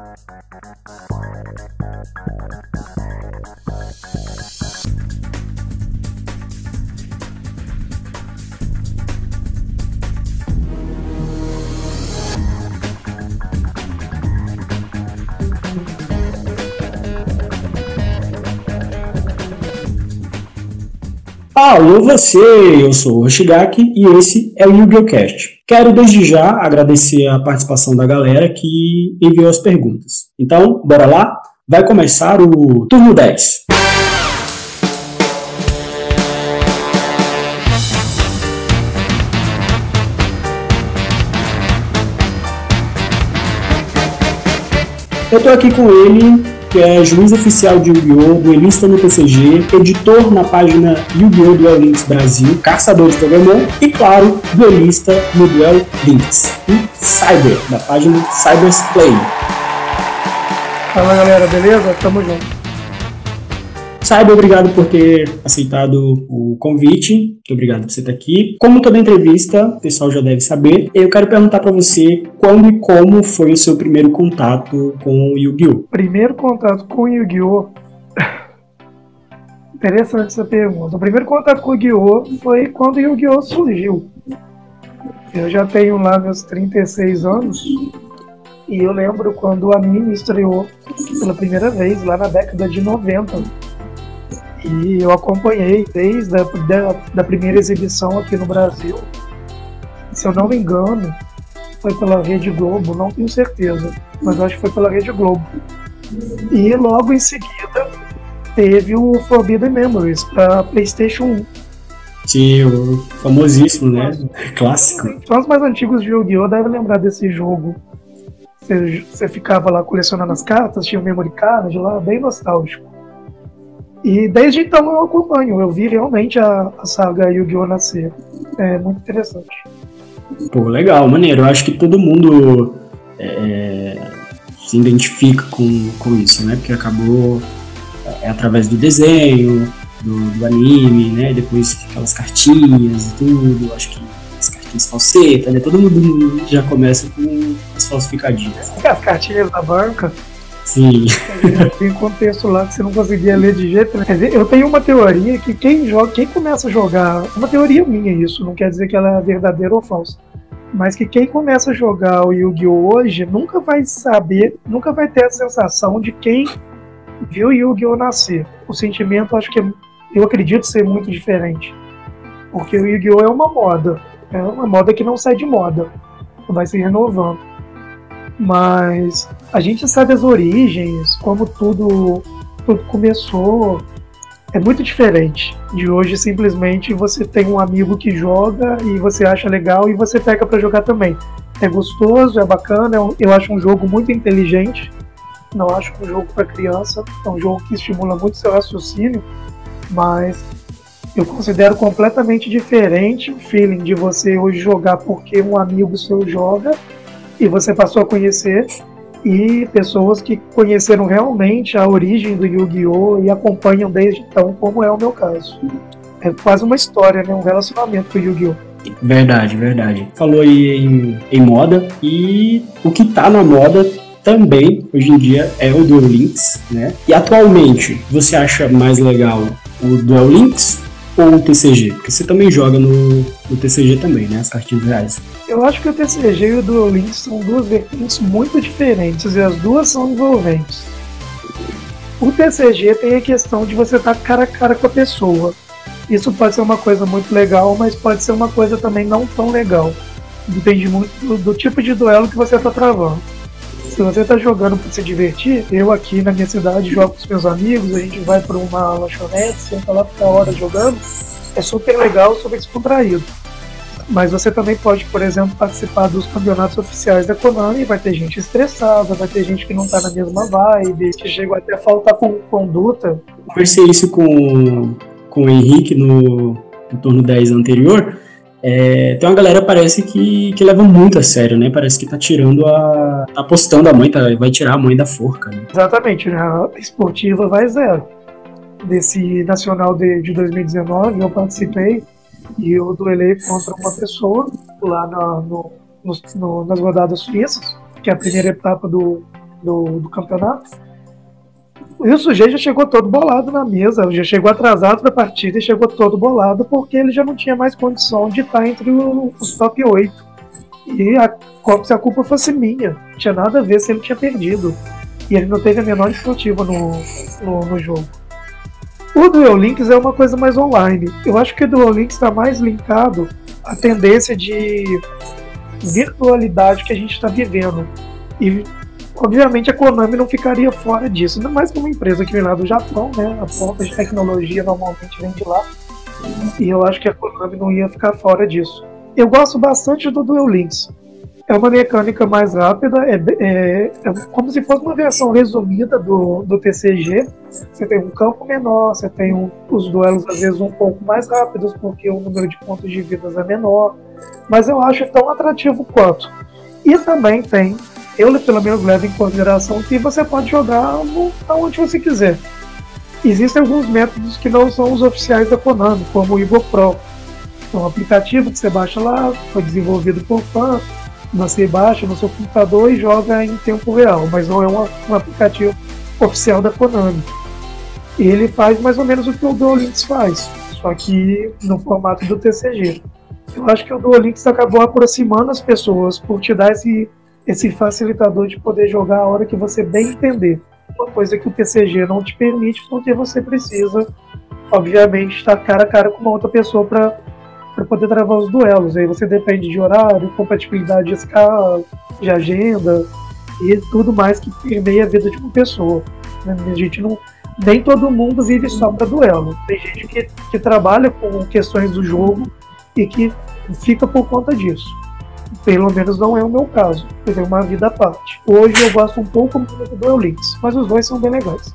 Thank you. Alô você, eu sou o Hoshigaki e esse é o Yu-Gi-Oh! Cast. Quero desde já agradecer a participação da galera que enviou as perguntas. Então, bora lá? Vai começar o turno 10. Eu tô aqui com ele, que é juiz oficial de Yu-Gi-Oh!, duelista no TCG, editor na página Yu-Gi-Oh! Duel Links Brasil, caçador de Pokémon e, claro, duelista no Duel Links. E Cyber, da página Cyber's Play. Fala galera, beleza? Tamo junto. Saiba, obrigado por ter aceitado o convite. Muito obrigado por você estar aqui. Como toda entrevista, o pessoal já deve saber, eu quero perguntar para você quando e como foi o seu primeiro contato com o Yu-Gi-Oh! Primeiro contato com o Yu-Gi-Oh! Interessante essa pergunta. O primeiro contato com o Yu-Gi-Oh! foi quando o Yu-Gi-Oh! surgiu. Eu já tenho lá meus 36 anos e eu lembro quando o anime estreou pela primeira vez, lá na década de 90 e eu acompanhei desde a da, da primeira exibição aqui no Brasil. Se eu não me engano, foi pela Rede Globo, não tenho certeza, mas acho que foi pela Rede Globo. E logo em seguida teve o Forbidden Memories para PlayStation 1. Sim, o famosíssimo, né? Clássico. Os mais antigos de Yu-Gi-Oh! devem lembrar desse jogo. Você, você ficava lá colecionando as cartas, tinha o memory card lá, bem nostálgico. E desde então eu acompanho, eu vi realmente a, a saga Yu-Gi-Oh! nascer. É muito interessante. Pô, legal, maneiro. Eu acho que todo mundo é, se identifica com, com isso, né? Porque acabou é, através do desenho, do, do, anime, né? Depois aquelas cartinhas e tudo. Acho que as cartinhas falsetas, né? Todo mundo já começa com as falsificadinhas. As cartinhas da banca. Sim. Tem contexto lá que você não conseguia ler de jeito nenhum. Quer dizer, eu tenho uma teoria que quem joga, quem começa a jogar, uma teoria minha isso, não quer dizer que ela é verdadeira ou falsa. Mas que quem começa a jogar o Yu-Gi-Oh! hoje nunca vai saber, nunca vai ter a sensação de quem viu o Yu-Gi-Oh! nascer. O sentimento acho que é, eu acredito ser muito diferente. Porque o Yu-Gi-Oh! é uma moda. É uma moda que não sai de moda. Vai se renovando mas a gente sabe as origens, como tudo, tudo começou. É muito diferente de hoje simplesmente você tem um amigo que joga e você acha legal e você pega para jogar também. É gostoso, é bacana, é eu acho um jogo muito inteligente. Não acho um jogo para criança, é um jogo que estimula muito seu raciocínio, mas eu considero completamente diferente o feeling de você hoje jogar porque um amigo seu joga e você passou a conhecer e pessoas que conheceram realmente a origem do Yu-Gi-Oh! e acompanham desde então, como é o meu caso. É quase uma história, né? um relacionamento com o Yu-Gi-Oh! Verdade, verdade. Falou aí em, em moda e o que tá na moda também hoje em dia é o Duel Links, né? E atualmente você acha mais legal o Duel Links ou o TCG? Porque você também joga no, no TCG também, né? As cartinhas reais. Eu acho que o TCG e o Duel são duas vertentes muito diferentes e as duas são envolventes. O TCG tem a questão de você estar cara a cara com a pessoa. Isso pode ser uma coisa muito legal, mas pode ser uma coisa também não tão legal. Depende muito do, do tipo de duelo que você está travando. Se você está jogando para se divertir, eu aqui na minha cidade jogo com os meus amigos, a gente vai para uma lanchonete, senta lá ficar hora jogando, é super legal, super descontraído. Mas você também pode, por exemplo, participar dos campeonatos oficiais da Konami, vai ter gente estressada, vai ter gente que não está na mesma vibe, que chega até a faltar com conduta. Conversei isso com, com o Henrique no, no turno 10 anterior, é, tem uma galera parece que, que leva muito a sério, né? Parece que tá tirando a. tá apostando a mãe, tá, vai tirar a mãe da forca. Né? Exatamente, né? a esportiva vai zero. Desse nacional de, de 2019, eu participei e eu duelei contra uma pessoa lá na, no, no, nas rodadas suíças, que é a primeira etapa do, do, do campeonato. E o sujeito já chegou todo bolado na mesa, já chegou atrasado da partida e chegou todo bolado porque ele já não tinha mais condição de estar entre os top 8. E a, se a culpa fosse minha, tinha nada a ver se ele tinha perdido. E ele não teve a menor iniciativa no, no, no jogo. O Duel Links é uma coisa mais online. Eu acho que o Duel Links está mais linkado à tendência de virtualidade que a gente está vivendo. E obviamente a Konami não ficaria fora disso, ainda mais que uma empresa que vem lá do Japão, né? A ponta de tecnologia normalmente vem de lá. E eu acho que a Konami não ia ficar fora disso. Eu gosto bastante do Duel Links. É uma mecânica mais rápida, é, é, é, como se fosse uma versão resumida do, do TCG. Você tem um campo menor, você tem um, os duelos às vezes um pouco mais rápidos, porque o número de pontos de vidas é menor. Mas eu acho tão atrativo quanto. E também tem, eu pelo menos levo em consideração que você pode jogar no, onde você quiser. Existem alguns métodos que não são os oficiais da Konami, como o Igor Pro. É um aplicativo que você baixa lá, foi desenvolvido por fãs você baixa no seu computador e joga em tempo real, mas não é um, um aplicativo oficial da Konami. Ele faz mais ou menos o que o Duolinks faz, só que no formato do TCG. Eu acho que o Duolinks acabou aproximando as pessoas por te dar esse, esse facilitador de poder jogar a hora que você bem entender. Uma coisa que o TCG não te permite, porque você precisa, obviamente, estar cara a cara com uma outra pessoa para poder travar os duelos. Aí você depende de horário, compatibilidade de escala, de agenda e tudo mais que permeia a vida de uma pessoa. A gente não, nem todo mundo vive só para duelo. Tem gente que, que trabalha com questões do jogo e que fica por conta disso. Pelo menos não é o meu caso. Eu tenho uma vida à parte. Hoje eu gosto um pouco do Duel Links, mas os dois são bem legais.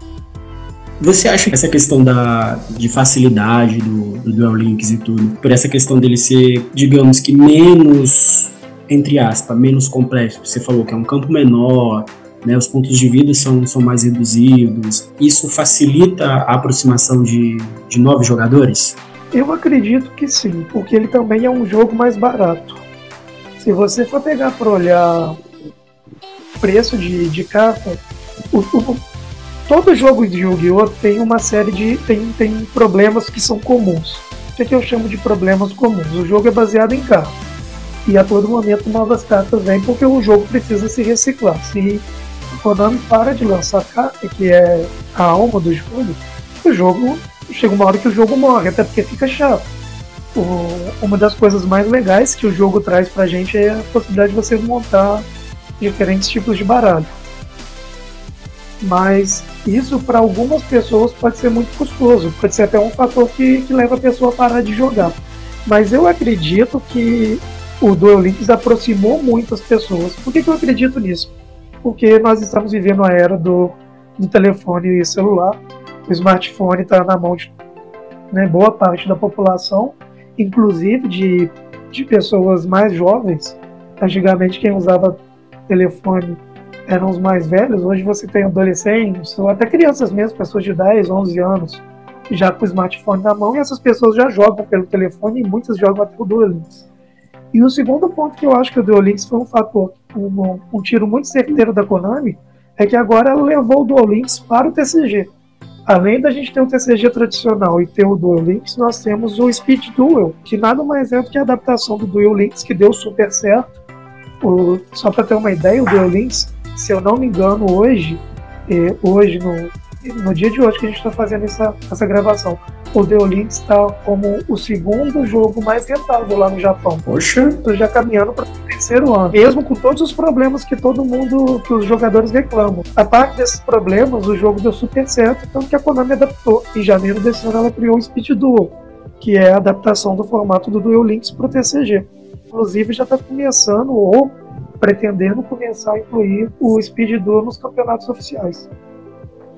Você acha que essa questão da, de facilidade do, do Dual Links e tudo, por essa questão dele ser, digamos que menos, entre aspas, menos complexo, você falou que é um campo menor, né, os pontos de vida são, são mais reduzidos, isso facilita a aproximação de, de novos jogadores? Eu acredito que sim, porque ele também é um jogo mais barato. Se você for pegar para olhar preço de, de carta, o, o, todo jogo de Yu-Gi-Oh! tem uma série de. Tem, tem problemas que são comuns. O que, é que eu chamo de problemas comuns? O jogo é baseado em cartas. E a todo momento novas cartas vêm porque o jogo precisa se reciclar. Se o Konami para de lançar carta, que é a alma do jogo, o jogo chega uma hora que o jogo morre, até porque fica chato. O, uma das coisas mais legais que o jogo traz pra gente é a possibilidade de você montar diferentes tipos de baralho mas isso para algumas pessoas pode ser muito custoso, pode ser até um fator que, que leva a pessoa a parar de jogar. Mas eu acredito que o Duel Links aproximou muitas pessoas. Por que, que eu acredito nisso? Porque nós estamos vivendo a era do, do telefone e celular. O smartphone está na mão de né, boa parte da população, inclusive de, de pessoas mais jovens. Antigamente, quem usava telefone eram os mais velhos, hoje você tem adolescentes, ou até crianças mesmo, pessoas de 10, 11 anos, já com o smartphone na mão, e essas pessoas já jogam pelo telefone e muitas jogam até o Duel Links. E o segundo ponto que eu acho que o Duel Links foi um fator, um, um tiro muito certeiro da Konami, é que agora ela levou o Duel Links para o TCG. Além da gente ter o TCG tradicional e ter o Duel Links, nós temos o Speed Duel, que nada mais é do que a adaptação do Duel Links, que deu super certo. O, só para ter uma ideia, o Duel Links se eu não me engano, hoje, eh, hoje no, no dia de hoje que a gente está fazendo essa, essa gravação, o Deolink está como o segundo jogo mais rentável lá no Japão. Poxa! Estou já caminhando para o terceiro ano. Mesmo com todos os problemas que todo mundo, que os jogadores reclamam. A parte desses problemas, o jogo deu super certo, tanto que a Konami adaptou. Em janeiro desse ano ela criou o Speed Duel, que é a adaptação do formato do Duel Links para o TCG. Inclusive já está começando, ou pretendendo começar a incluir o Speed Duel nos campeonatos oficiais.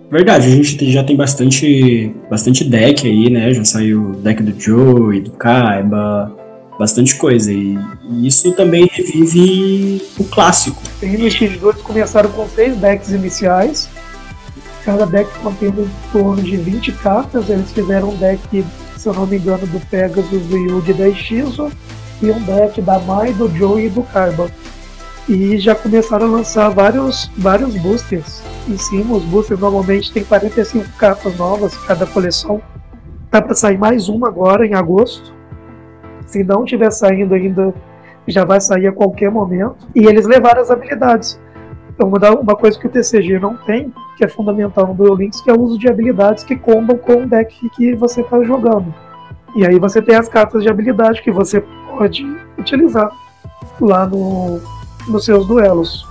Verdade, a gente já tem bastante, bastante deck aí, né? Já saiu deck do Joe e do Kaiba, bastante coisa. E, e isso também revive o clássico. Speed Duel eles começaram com seis decks iniciais. Cada deck contendo em torno de 20 cartas. Eles fizeram um deck, se eu não me engano, do Pegasus, do da Shizu e um deck da Mai, do Joe e do Kaiba. E já começaram a lançar vários, vários boosters em cima. Os boosters normalmente tem 45 cartas novas cada coleção. Tá para sair mais uma agora em agosto. Se não tiver saindo ainda, já vai sair a qualquer momento. E eles levaram as habilidades. Então, uma coisa que o TCG não tem, que é fundamental no Duel Links, que é o uso de habilidades que combam com o deck que você está jogando. E aí você tem as cartas de habilidade que você pode utilizar lá no, nos seus duelos.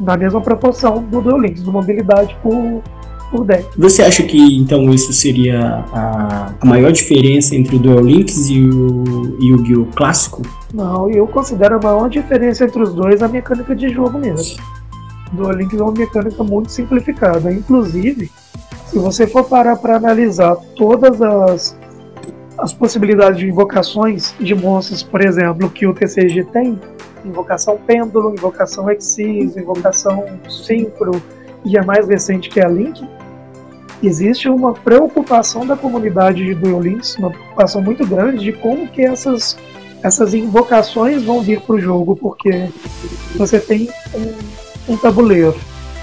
Na mesma proporção do Duel Links, de mobilidade por, por deck. Você acha que então isso seria a, a maior diferença entre o Duel Links e o Yu-Gi-Oh! clássico? Não, eu considero a maior diferença entre os dois a mecânica de jogo mesmo. Duel Links é uma mecânica muito simplificada. Inclusive, se você for parar para analisar todas as, as possibilidades de invocações de monstros, por exemplo, que o TCG tem, invocação pêndulo, invocação Exis, invocação Synchro e a mais recente que é a Link, existe uma preocupação da comunidade de Duel Links, uma preocupação muito grande de como que essas, essas invocações vão vir para o jogo, porque você tem um, um tabuleiro,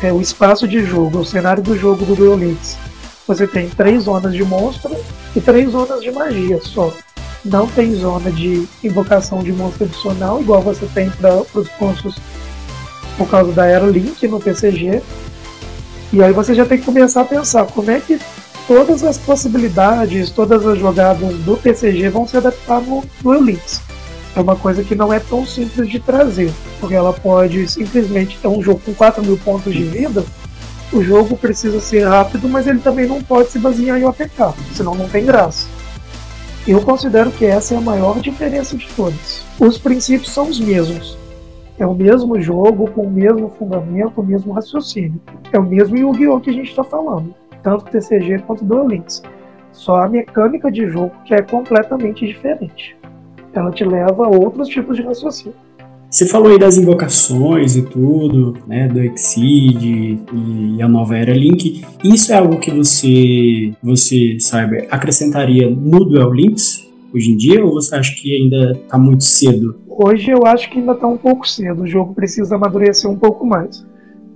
é o espaço de jogo, o cenário do jogo do Duel Links. Você tem três zonas de monstro e três zonas de magia só não tem zona de invocação de monstro adicional, igual você tem para os monstros por causa da Aerolink no PCG. E aí você já tem que começar a pensar como é que todas as possibilidades, todas as jogadas do PCG vão se adaptar no Duel Links. É uma coisa que não é tão simples de trazer, porque ela pode simplesmente ter um jogo com 4 mil pontos de vida. O jogo precisa ser rápido, mas ele também não pode se basear em OTK, senão não tem graça. Eu considero que essa é a maior diferença de todas. Os princípios são os mesmos. É o mesmo jogo, com o mesmo fundamento, o mesmo raciocínio. É o mesmo Yu-Gi-Oh! que a gente está falando, tanto TCG quanto Duel Links. Só a mecânica de jogo que é completamente diferente. Ela te leva a outros tipos de raciocínio. Você falou aí das invocações e tudo, né, do Exceed e a nova Era Link. Isso é algo que você, você Cyber, acrescentaria no Duel Links hoje em dia ou você acha que ainda está muito cedo? Hoje eu acho que ainda está um pouco cedo, o jogo precisa amadurecer um pouco mais.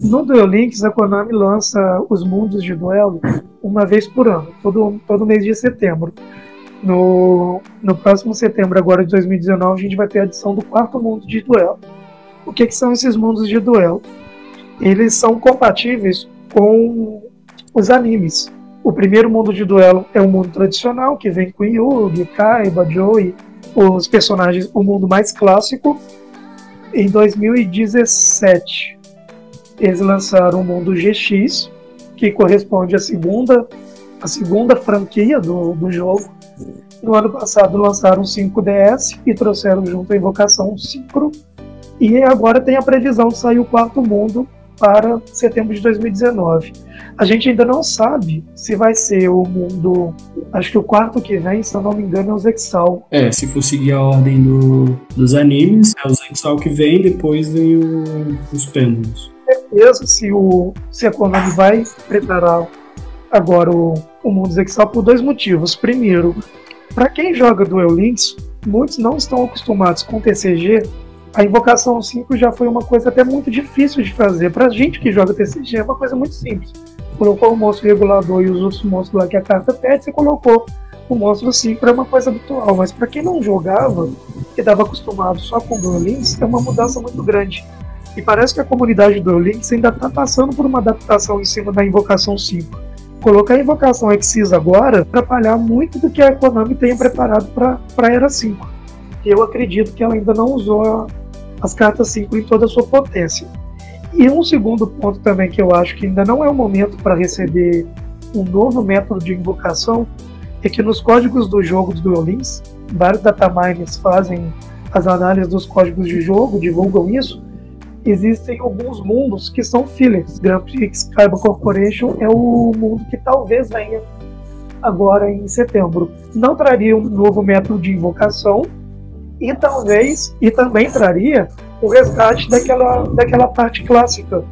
No Duel Links, a Konami lança os mundos de duelo uma vez por ano, todo, todo mês de setembro. No, no próximo setembro agora de 2019, a gente vai ter a edição do quarto mundo de duelo. O que, que são esses mundos de duelo? Eles são compatíveis com os animes. O primeiro mundo de duelo é o mundo tradicional, que vem com Yugi, Kaiba, Joey, os personagens, o mundo mais clássico. Em 2017, eles lançaram o mundo GX, que corresponde à segunda, à segunda franquia do, do jogo no ano passado lançaram o 5DS e trouxeram junto a invocação Synchro. E agora tem a previsão de sair o quarto mundo para setembro de 2019. A gente ainda não sabe se vai ser o mundo. Acho que o quarto que vem, se eu não me engano, é o Zexal. É, se for seguir a ordem do, dos animes, é o Zexal que vem, depois vem o, os pêndulos. Certeza se, o, se a Konami vai preparar agora o, o mundo Zexal por dois motivos. Primeiro, para quem joga Duel Links, muitos não estão acostumados com TCG. A invocação 5 já foi uma coisa até muito difícil de fazer. Pra gente que joga TCG é uma coisa muito simples. Colocou o monstro regulador e os outros monstros lá que a carta pede, você colocou o monstro 5 é uma coisa habitual. Mas para quem não jogava e estava acostumado só com Duel Links, é uma mudança muito grande. E parece que a comunidade do Links ainda está passando por uma adaptação em cima da invocação 5 colocar a invocação Exis agora atrapalhar muito do que a Konami tenha preparado para a Era 5. Eu acredito que ela ainda não usou as cartas 5 em toda a sua potência. E um segundo ponto também que eu acho que ainda não é o momento para receber um novo método de invocação é que nos códigos do jogo do Duel Links, vários datamines fazem as análises dos códigos de jogo, divulgam isso, existem alguns mundos que são fillers. Grand Prix Carbon Corporation é o mundo que talvez venha agora em setembro. Não traria um novo método de invocação e talvez e também traria o resgate daquela, daquela parte clássica.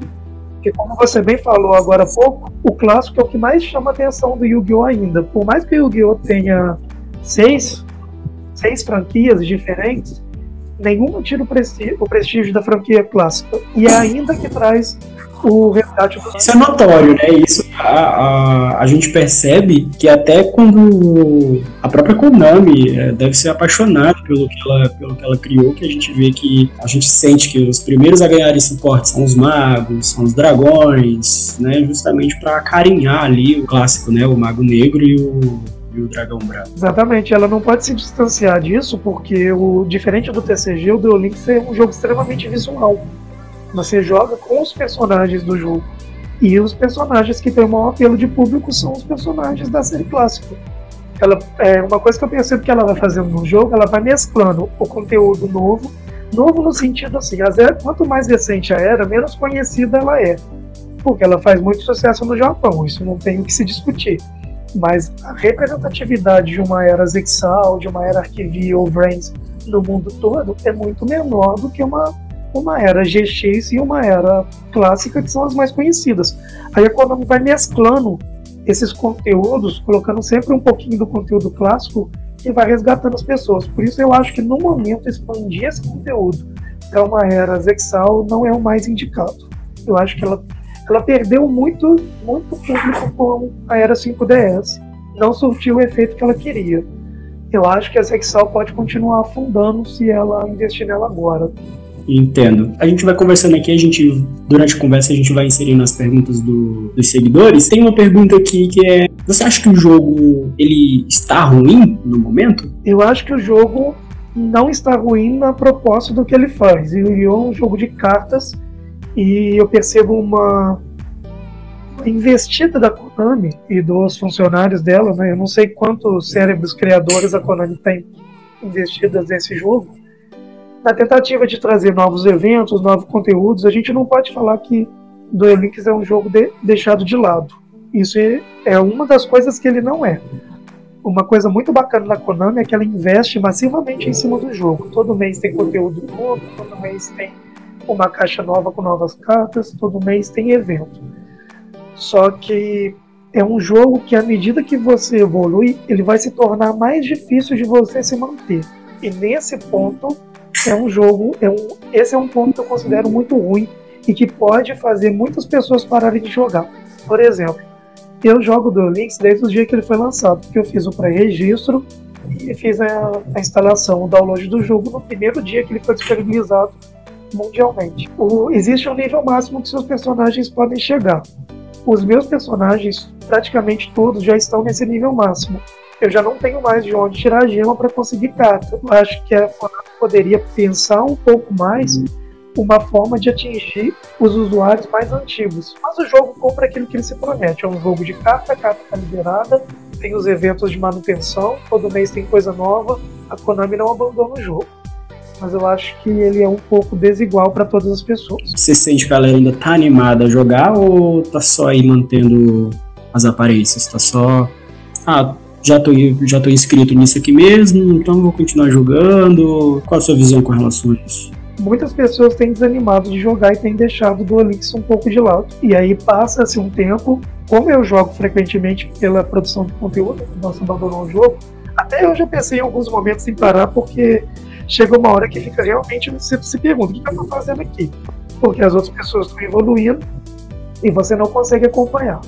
Porque como você bem falou agora há pouco, o clássico é o que mais chama a atenção do Yu-Gi-Oh! ainda. Por mais que o Yu-Gi-Oh! tenha seis, seis franquias diferentes, Nenhuma tira o prestígio, o prestígio da franquia clássica. E é ainda que traz o resgate do... Isso é notório, né? Isso a, a, a gente percebe que até quando a própria Konami é, deve ser apaixonada pelo que, ela, pelo que ela criou, que a gente vê que a gente sente que os primeiros a ganharem suporte são os magos, são os dragões, né? Justamente para acarinhar ali o clássico, né? O mago negro e o e o Dragão Branco. Exatamente, ela não pode se distanciar disso, porque o diferente do TCG, o Duel Links é um jogo extremamente visual. Você joga com os personagens do jogo. E os personagens que têm o maior apelo de público são os personagens da série clássica. Ela, é, uma coisa que eu percebo que ela vai fazendo no jogo, ela vai mesclando o conteúdo novo, novo no sentido assim, as era, quanto mais recente a era, menos conhecida ela é. Porque ela faz muito sucesso no Japão, isso não tem o que se discutir. Mas a representatividade de uma era Zexal, de uma era Archivia ou Brains no mundo todo é muito menor do que uma uma era GX e uma era clássica, que são as mais conhecidas. Aí a Konami vai mesclando esses conteúdos, colocando sempre um pouquinho do conteúdo clássico e vai resgatando as pessoas. Por isso eu acho que no momento expandir esse conteúdo para uma era Zexal não é o mais indicado. Eu acho que ela, ela perdeu muito, muito público com a era 5DS. Não surtiu o efeito que ela queria. Eu acho que a Zexal pode continuar afundando se ela investir nela agora. Entendo. A gente vai conversando aqui, a gente durante a conversa a gente vai inserindo as perguntas do, dos seguidores. Tem uma pergunta aqui que é: você acha que o jogo ele está ruim no momento? Eu acho que o jogo não está ruim na proposta do que ele faz. Ele é um jogo de cartas e eu percebo uma investida da Konami e dos funcionários dela, né? Eu não sei quantos cérebros criadores a Konami tem investidas nesse jogo, na tentativa de trazer novos eventos, novos conteúdos, a gente não pode falar que Duel Links é um jogo de, deixado de lado. Isso é, é uma das coisas que ele não é. Uma coisa muito bacana da Konami é que ela investe massivamente em cima do jogo. Todo mês tem conteúdo novo, todo mês tem uma caixa nova com novas cartas, todo mês tem evento. Só que é um jogo que, à medida que você evolui, ele vai se tornar mais difícil de você se manter. E nesse ponto, é um jogo, é um, esse é um ponto que eu considero muito ruim e que pode fazer muitas pessoas pararem de jogar. Por exemplo, eu jogo do Links desde o dia que ele foi lançado, porque eu fiz o pré-registro e fiz a, a, instalação, o download do jogo no primeiro dia que ele foi disponibilizado mundialmente. O, existe um nível máximo que seus personagens podem chegar. Os meus personagens, praticamente todos, já estão nesse nível máximo eu já não tenho mais de onde tirar a gema para conseguir carta. Eu acho que a Konami poderia pensar um pouco mais uma forma de atingir os usuários mais antigos. Mas o jogo compra aquilo que ele se promete. É um jogo de carta, carta está liberada, tem os eventos de manutenção, todo mês tem coisa nova. A Konami não abandona o jogo. Mas eu acho que ele é um pouco desigual para todas as pessoas. Você sente que a galera ainda tá animada a jogar ou tá só aí mantendo as aparências? Tá só. Ah, já tô, já tô inscrito nisso aqui mesmo, então vou continuar jogando. Qual a sua visão com relação a isso? Muitas pessoas têm desanimado de jogar e têm deixado o Duelix um pouco de lado. E aí passa-se um tempo, como eu jogo frequentemente pela produção de conteúdo, nosso abandonou o jogo, até eu já pensei em alguns momentos em parar, porque chega uma hora que fica realmente, você se pergunta, o que eu estou fazendo aqui? Porque as outras pessoas estão evoluindo e você não consegue acompanhar.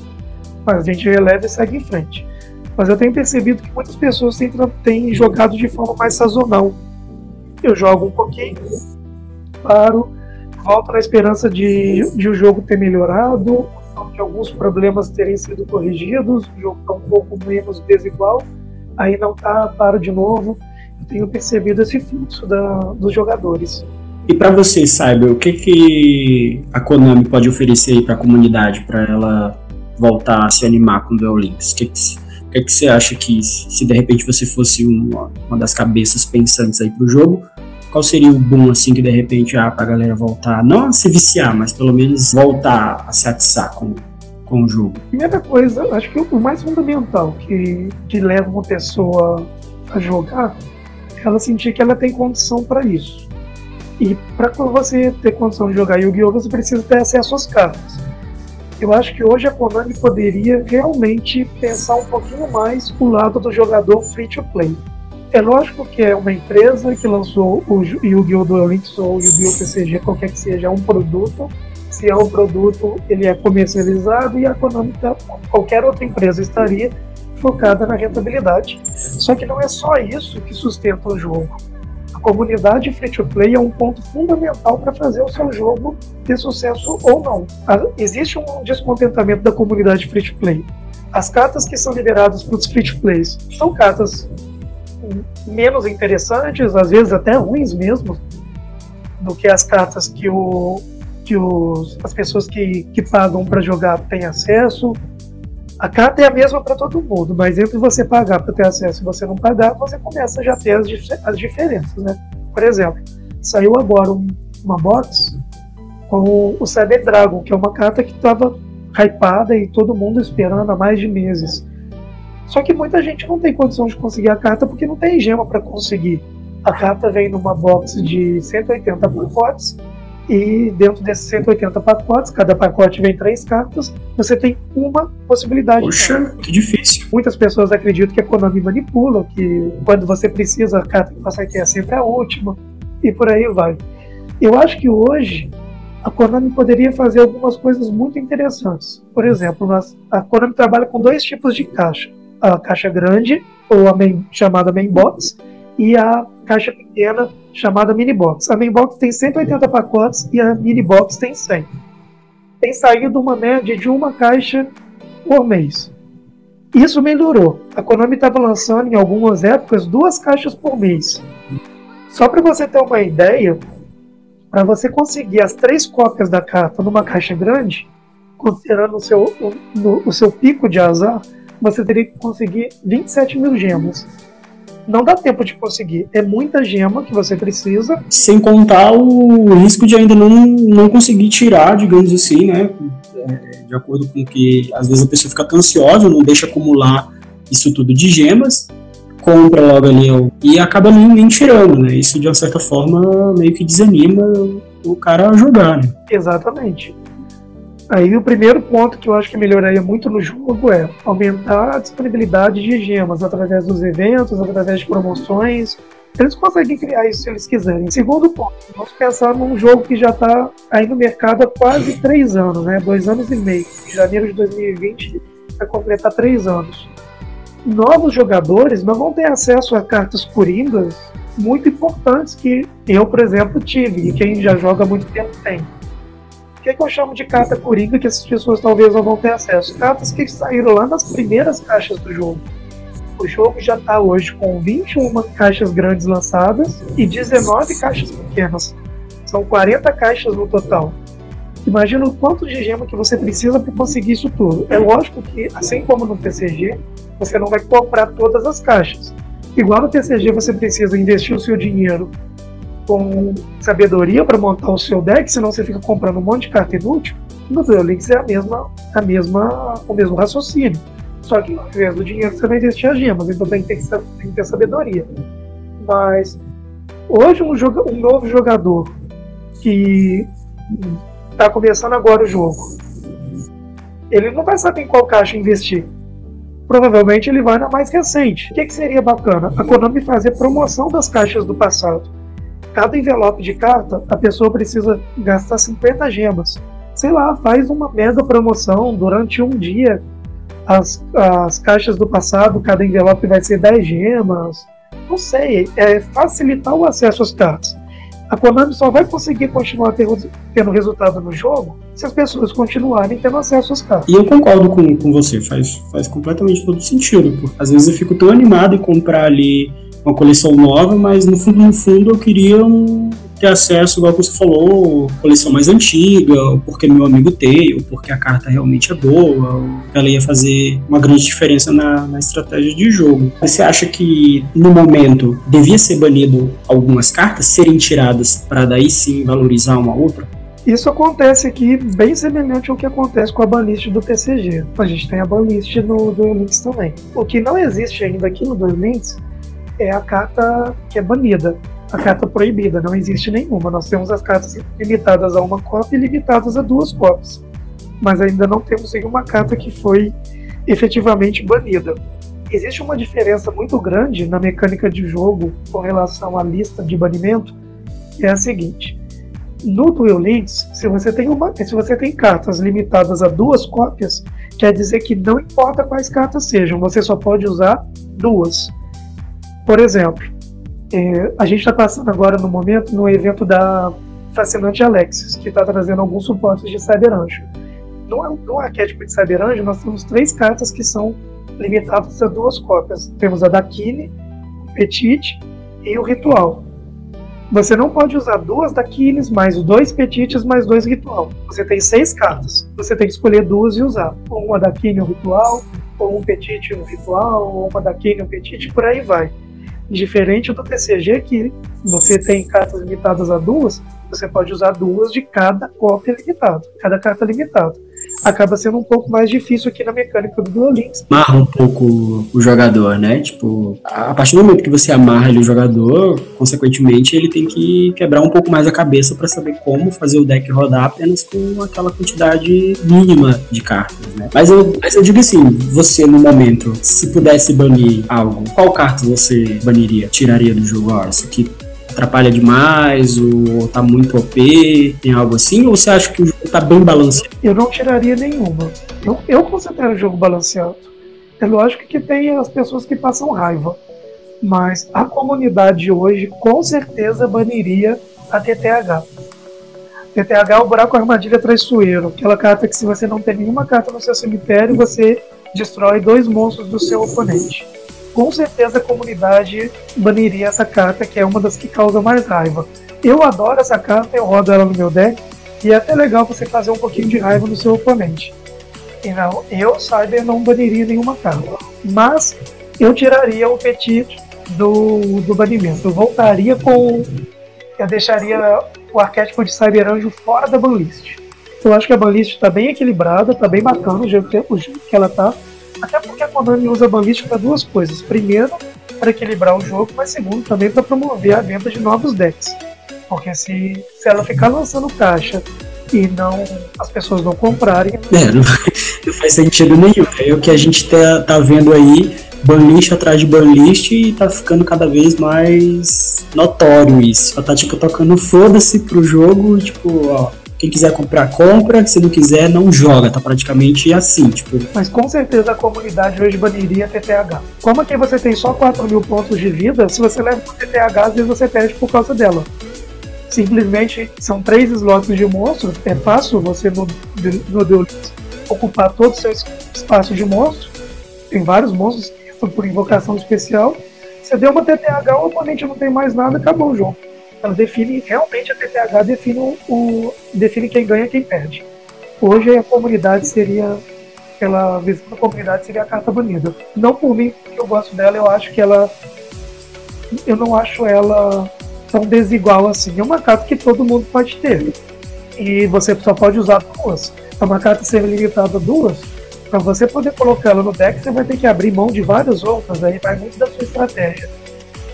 Mas a gente releva e segue em frente. Mas eu tenho percebido que muitas pessoas têm, têm jogado de forma mais sazonal. Eu jogo um pouquinho, paro, volto na esperança de, de o jogo ter melhorado, de alguns problemas terem sido corrigidos, o jogo está um pouco menos desigual, aí não tá, paro de novo. Tenho percebido esse fluxo da, dos jogadores. E para você, Cyber, o que, que a Konami pode oferecer para a comunidade para ela voltar a se animar com Duel Links? O que, que o que, que você acha que, se de repente você fosse uma, uma das cabeças pensantes aí pro jogo, qual seria o bom, assim, que de repente, ah, pra galera voltar, não a se viciar, mas pelo menos voltar a se atiçar com, com o jogo? Primeira coisa, acho que o mais fundamental que, que leva uma pessoa a jogar ela sentir que ela tem condição para isso. E para você ter condição de jogar Yu-Gi-Oh! você precisa ter acesso às cartas. Eu acho que hoje a Konami poderia realmente pensar um pouquinho mais o lado do jogador free to play. é lógico que é uma empresa que lançou o Yu-Gi-Oh! Duel Links ou o Yu-Gi-Oh! TCG, qualquer que seja, é um produto. Se é um produto, ele é comercializado e a Konami, tá, qualquer outra empresa estaria focada na rentabilidade. Só que não é só isso que sustenta o jogo. A comunidade free-to-play é um ponto fundamental para fazer o seu jogo ter sucesso ou não. Existe um descontentamento da comunidade free-to-play. As cartas que são liberadas para os free-to-plays são cartas menos interessantes, às vezes até ruins mesmo, do que as cartas que, o, que os, as pessoas que, que pagam para jogar têm acesso. A carta é a mesma para todo mundo, mas entre você pagar para ter acesso e você não pagar, você começa já a ter as, as diferenças, né? Por exemplo, saiu agora um, uma box com o Cyber Dragon, que é uma carta que estava hypada e todo mundo esperando há mais de meses. Só que muita gente não tem condição de conseguir a carta porque não tem gema para conseguir. A carta vem numa box de 180 pacotes e dentro desses 180 pacotes, cada pacote vem três cartas, você tem uma possibilidade. Poxa, que difícil. Muitas pessoas acreditam que a Konami manipula, que quando você precisa a carta que você quer é sempre a última e por aí vai. Eu acho que hoje a Konami poderia fazer algumas coisas muito interessantes. Por exemplo, nós, a Konami trabalha com dois tipos de caixa a caixa grande, ou a main, chamada main box, e a caixa pequena, chamada mini box. A main box tem 180 pacotes e a mini box tem 100. Tem saído uma média de uma caixa por mês. Isso melhorou. A Konami estava lançando em algumas épocas duas caixas por mês. Só para você ter uma ideia, para você conseguir as três cópias da carta numa caixa grande, considerando o seu, o, o seu pico de azar, você teria que conseguir 27 mil gemas. Não dá tempo de conseguir. É muita gema que você precisa. Sem contar o risco de ainda não, não conseguir tirar, digamos assim, né? É, de acordo com que às vezes a pessoa fica ansiosa, não deixa acumular isso tudo de gemas, compra logo ali e acaba nem, nem tirando, né? Isso de uma certa forma meio que desanima o cara a jogar, né? Exatamente. Aí o primeiro ponto que eu acho que melhoraria muito no jogo é aumentar a disponibilidade de gemas através dos eventos, através de promoções. Eles conseguem criar isso se eles quiserem. Segundo ponto, vamos pensar num jogo que já está aí no mercado há quase três anos, né? Dois anos e meio. Em janeiro de 2020 vai completar três anos. Novos jogadores não vão ter acesso a cartas coringas muito importantes que eu, por exemplo, tive e quem já joga há muito tempo tem o que, que eu chamo de carta coringa que essas pessoas talvez não vão ter acesso? Cartas que saíram lá nas primeiras caixas do jogo. O jogo já está hoje com 21 caixas grandes lançadas e 19 caixas pequenas. São 40 caixas no total. Imagina o quanto de gema que você precisa para conseguir isso tudo. É lógico que, assim como no TCG, você não vai comprar todas as caixas. Igual no TCG, você precisa investir o seu dinheiro com sabedoria para montar o seu deck, senão você fica comprando um monte de carta inútil. No Links é a mesma, a mesma, o mesmo raciocínio. Só que ao invés do dinheiro você vai investir as gemas, então tem que ter, tem que ter sabedoria. Mas hoje um, joga, um novo jogador que está começando agora o jogo, ele não vai saber em qual caixa investir. Provavelmente ele vai na mais recente. O que, que seria bacana? A Konami fazer promoção das caixas do passado cada envelope de carta, a pessoa precisa gastar 50 gemas. Sei lá, faz uma mega promoção durante um dia. As, as caixas do passado, cada envelope vai ser 10 gemas. Não sei, é facilitar o acesso às cartas. A Konami só vai conseguir continuar tendo resultado no jogo se as pessoas continuarem tendo acesso às cartas. E eu concordo com, com você, faz, faz completamente todo sentido. Porque às vezes eu fico tão animado em comprar ali uma coleção nova, mas no fundo, no fundo eu queria um, ter acesso, igual você falou, coleção mais antiga, ou porque meu amigo tem, ou porque a carta realmente é boa, ou ela ia fazer uma grande diferença na, na estratégia de jogo. Você acha que no momento devia ser banido algumas cartas, serem tiradas para daí sim valorizar uma outra? Isso acontece aqui bem semelhante ao que acontece com a banlist do TCG. A gente tem a banlist no Duel Links também. O que não existe ainda aqui no Duel Links é a carta que é banida, a carta proibida, não existe nenhuma. Nós temos as cartas limitadas a uma cópia e limitadas a duas cópias, mas ainda não temos nenhuma carta que foi efetivamente banida. existe uma diferença muito grande na mecânica de jogo com relação à lista de banimento, que é a seguinte. No Duel Links, se você tem uma, se você tem cartas limitadas a duas cópias, quer dizer que não importa quais cartas sejam, você só pode usar duas. Por exemplo, é, a gente está passando agora no momento no evento da Fascinante Alexis, que está trazendo alguns suportes de Cyberanjo. No, no arquétipo de Cyberanjo, nós temos três cartas que são limitadas a duas cópias. Temos a da Kine, o Petit e o Ritual. Você não pode usar duas daqueles, mais dois petites, mais dois ritual. Você tem seis cartas. Você tem que escolher duas e usar. Ou uma daquele e um ritual, ou um petite um ritual, ou uma daquele e um petite, por aí vai. Diferente do TCG, que você tem cartas limitadas a duas, você pode usar duas de cada cópia limitada, cada carta limitada. Acaba sendo um pouco mais difícil aqui na mecânica do Duel Links. Amarra um pouco o jogador, né? Tipo, a partir do momento que você amarra ele, o jogador, consequentemente, ele tem que quebrar um pouco mais a cabeça para saber como fazer o deck rodar apenas com aquela quantidade mínima de cartas, né? Mas eu, mas eu digo assim, você no momento, se pudesse banir algo, qual carta você baniria, tiraria do jogo? Ó, isso aqui atrapalha demais, ou tá muito OP, tem algo assim, ou você acha que o jogo tá bem balanceado? Eu não tiraria nenhuma. Eu, eu considero o jogo balanceado. É lógico que tem as pessoas que passam raiva, mas a comunidade hoje com certeza baniria a TTH. TTH é o buraco armadilha traiçoeiro, aquela carta que se você não tem nenhuma carta no seu cemitério, você destrói dois monstros do seu oponente com certeza a comunidade baniria essa carta, que é uma das que causa mais raiva. Eu adoro essa carta, eu rodo ela no meu deck, e é até legal você fazer um pouquinho de raiva no seu oponente. Então, eu, Cyber, não baniria nenhuma carta. Mas eu tiraria o Petit do, do banimento. Eu voltaria com. Eu deixaria o arquétipo de Cyber Anjo fora da banlist. Eu acho que a banlist está bem equilibrada, está bem bacana o jeito, que, ela está até porque a Konami usa a para duas coisas. Primeiro, para equilibrar o jogo, mas segundo, também para promover a venda de novos decks. Porque se, se ela ficar lançando caixa e não as pessoas não comprarem. É, não, não faz sentido nenhum. É o que a gente tá, tá vendo aí, banlist atrás de banlist e tá ficando cada vez mais notório isso. Ela tá tipo tocando foda-se pro jogo, tipo, ó, quem quiser comprar, compra. Se não quiser, não joga. Tá praticamente assim, tipo. Mas com certeza a comunidade hoje baniria TTH. Como aqui você tem só 4 mil pontos de vida, se você leva o TTH, às vezes você perde por causa dela. Simplesmente são três slots de monstro. É fácil você no, Deus ocupar todo o seu espaço de monstro. Tem vários monstros que estão por invocação especial. Você deu uma TTH, o oponente não tem mais nada, acabou o jogo ela define realmente a TTH define o, define quem ganha e quem perde. Hoje a comunidade seria pela visão da comunidade seria a carta banida. Não por mim, porque eu gosto dela, eu acho que ela eu não acho ela tão desigual assim. É uma carta que todo mundo pode ter. E você só pode usar duas. É uma carta ser limitada a duas. Para você poder colocar ela no deck, você vai ter que abrir mão de várias outras. Aí vai muito da sua estratégia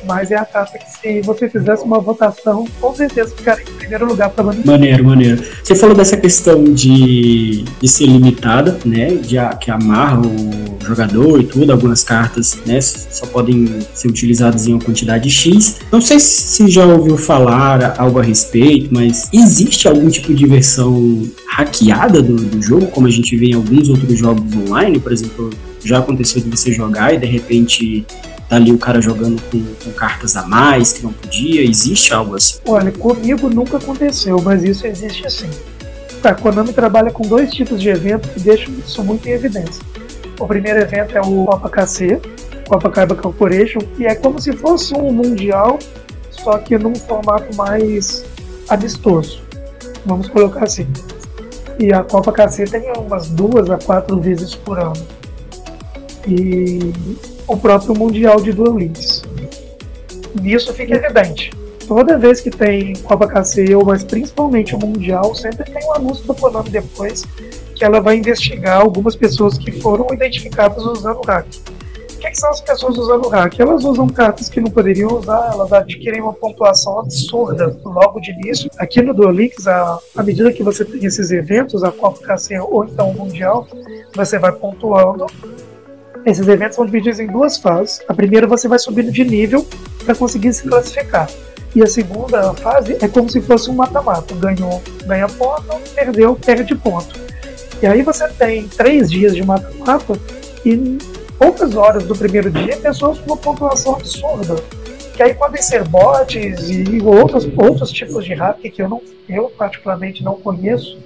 mas é a carta que se você fizesse uma votação, com certeza ficaria em primeiro lugar para banir. Maneiro, maneiro. Você falou dessa questão de, de ser limitada, né? De que amarra o jogador e tudo, algumas cartas, né? Só podem ser utilizadas em uma quantidade X. Não sei se já ouviu falar algo a respeito, mas existe algum tipo de versão hackeada do, do jogo, como a gente vê em alguns outros jogos online, por exemplo, já aconteceu de você jogar e de repente tá ali o cara jogando com, com, cartas a mais que não podia? Existe algo assim? Olha, comigo nunca aconteceu, mas isso existe sim. A Konami trabalha com dois tipos de eventos que deixam isso muito em evidência. O primeiro evento é o Copa KC, Copacabana Corporation, que é como se fosse um mundial, só que num formato mais amistoso. Vamos colocar assim. E a Copa KC tem umas duas a quatro vezes por ano. E o próprio Mundial de Dual Links. Nisso fica evidente. Toda vez que tem Copa KCU, mas principalmente o Mundial, sempre tem um anúncio do Konami depois que ela vai investigar algumas pessoas que foram identificadas usando hack. O que, que, são as pessoas usando hack? Elas usam cartas que não poderiam usar, elas adquirem uma pontuação absurda logo de início. Aqui no Duel Links, à medida que você tem esses eventos, a Copa KCU ou então o Mundial, você vai pontuando Esses eventos são divididos em duas fases. A primeira você vai subindo de nível para conseguir se classificar. E a segunda fase é como se fosse um mata-mata. Ganhou, ganha ponto, perdeu, perde ponto. E aí você tem três dias de mata-mata e poucas horas do primeiro dia pessoas com uma pontuação absurda. Que aí podem ser bots e outros, outros tipos de hack que eu, não, eu particularmente não conheço,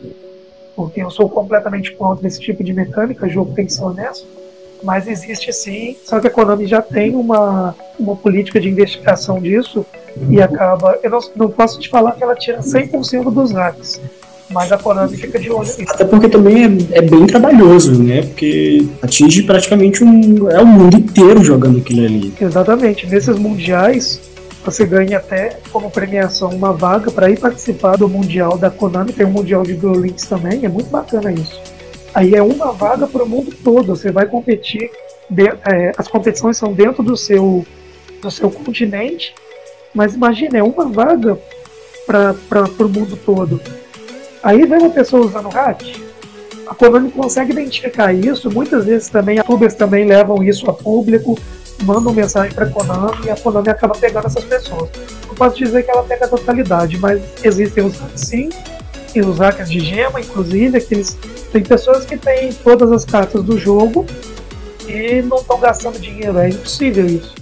porque eu sou completamente contra esse tipo de mecânica, jogo tem que ser honesto. Mas existe sim, só que a Konami já tem uma, uma política de investigação disso e acaba. Eu não, não posso te falar que ela tira 100% dos hacks, mas a Konami fica de olho nisso. Até porque também é, é, bem trabalhoso, né? Porque atinge praticamente um. É o mundo inteiro jogando aquilo ali. Exatamente. Nesses mundiais, você ganha até como premiação uma vaga para ir participar do mundial da Konami. Tem um mundial de Links também, é muito bacana isso. Aí é uma vaga para o mundo todo. Você vai competir. De, é, as competições são dentro do seu, do seu continente, mas imagine, é uma vaga para o mundo todo. Aí vem uma pessoa usando hack, a Konami consegue identificar isso, muitas vezes também youtubers também levam isso a público, mandam mensagem para a Konami e a Konami acaba pegando essas pessoas. Não posso dizer que ela pega a totalidade, mas existem os sim, e os hackers de gema, inclusive, aqueles, tem pessoas que têm todas as cartas do jogo e não estão gastando dinheiro, é impossível isso.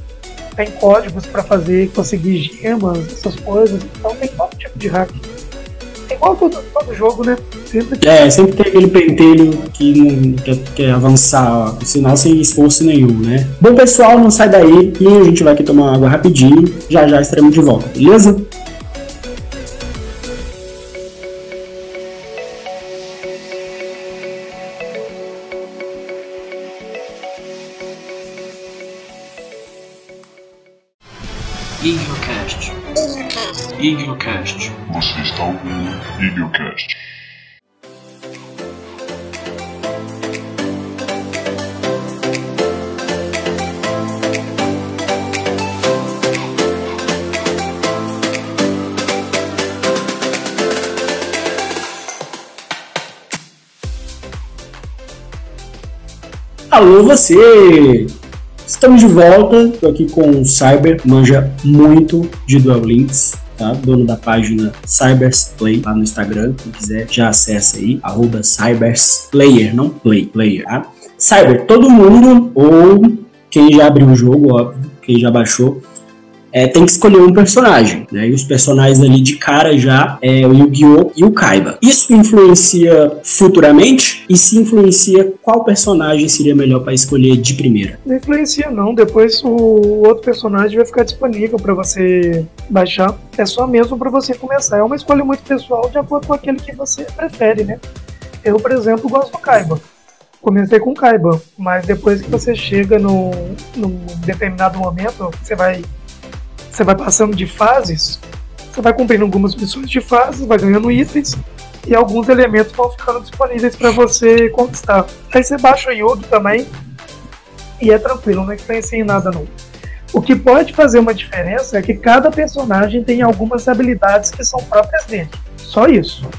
Tem códigos para fazer, conseguir gemas, essas coisas, então tem todo tipo de hack igual todo, todo jogo, né? Sempre É, sempre tem aquele pentelho que quer, avançar o sinal sem esforço nenhum, né? Bom, pessoal, não sai daí que a gente vai aqui tomar água rapidinho. Já já estaremos de volta, beleza? EagleCast. Você está ouvindo Eaglecast. Alô você! Estamos de volta, tô aqui com o Cyber, manja muito de Duel Links, tá? Dono da página Cybersplay lá no Instagram, quem quiser já acessa aí, arroba Cybersplayer, não Play, Player, tá? Cyber, todo mundo, ou quem já abriu o jogo, óbvio, quem já baixou, é, tem que escolher um personagem, né? E os personagens ali de cara já é o Yu-Gi-Oh! e o Kaiba. Isso influencia futuramente? E se influencia, qual personagem seria melhor para escolher de primeira? Não influencia não, depois o outro personagem vai ficar disponível para você baixar. É só mesmo para você começar. É uma escolha muito pessoal de acordo com aquele que você prefere, né? Eu, por exemplo, gosto do Kaiba comecei com Kaiba, mas depois que você chega no, num determinado momento, você vai você vai passando de fases, você vai cumprindo algumas missões de fases, vai ganhando itens e alguns elementos vão ficando disponíveis para você conquistar. Aí você baixa o Yugi também e é tranquilo, não influencia em nada não. O que pode fazer uma diferença é que cada personagem tem algumas habilidades que são próprias dele. Só isso.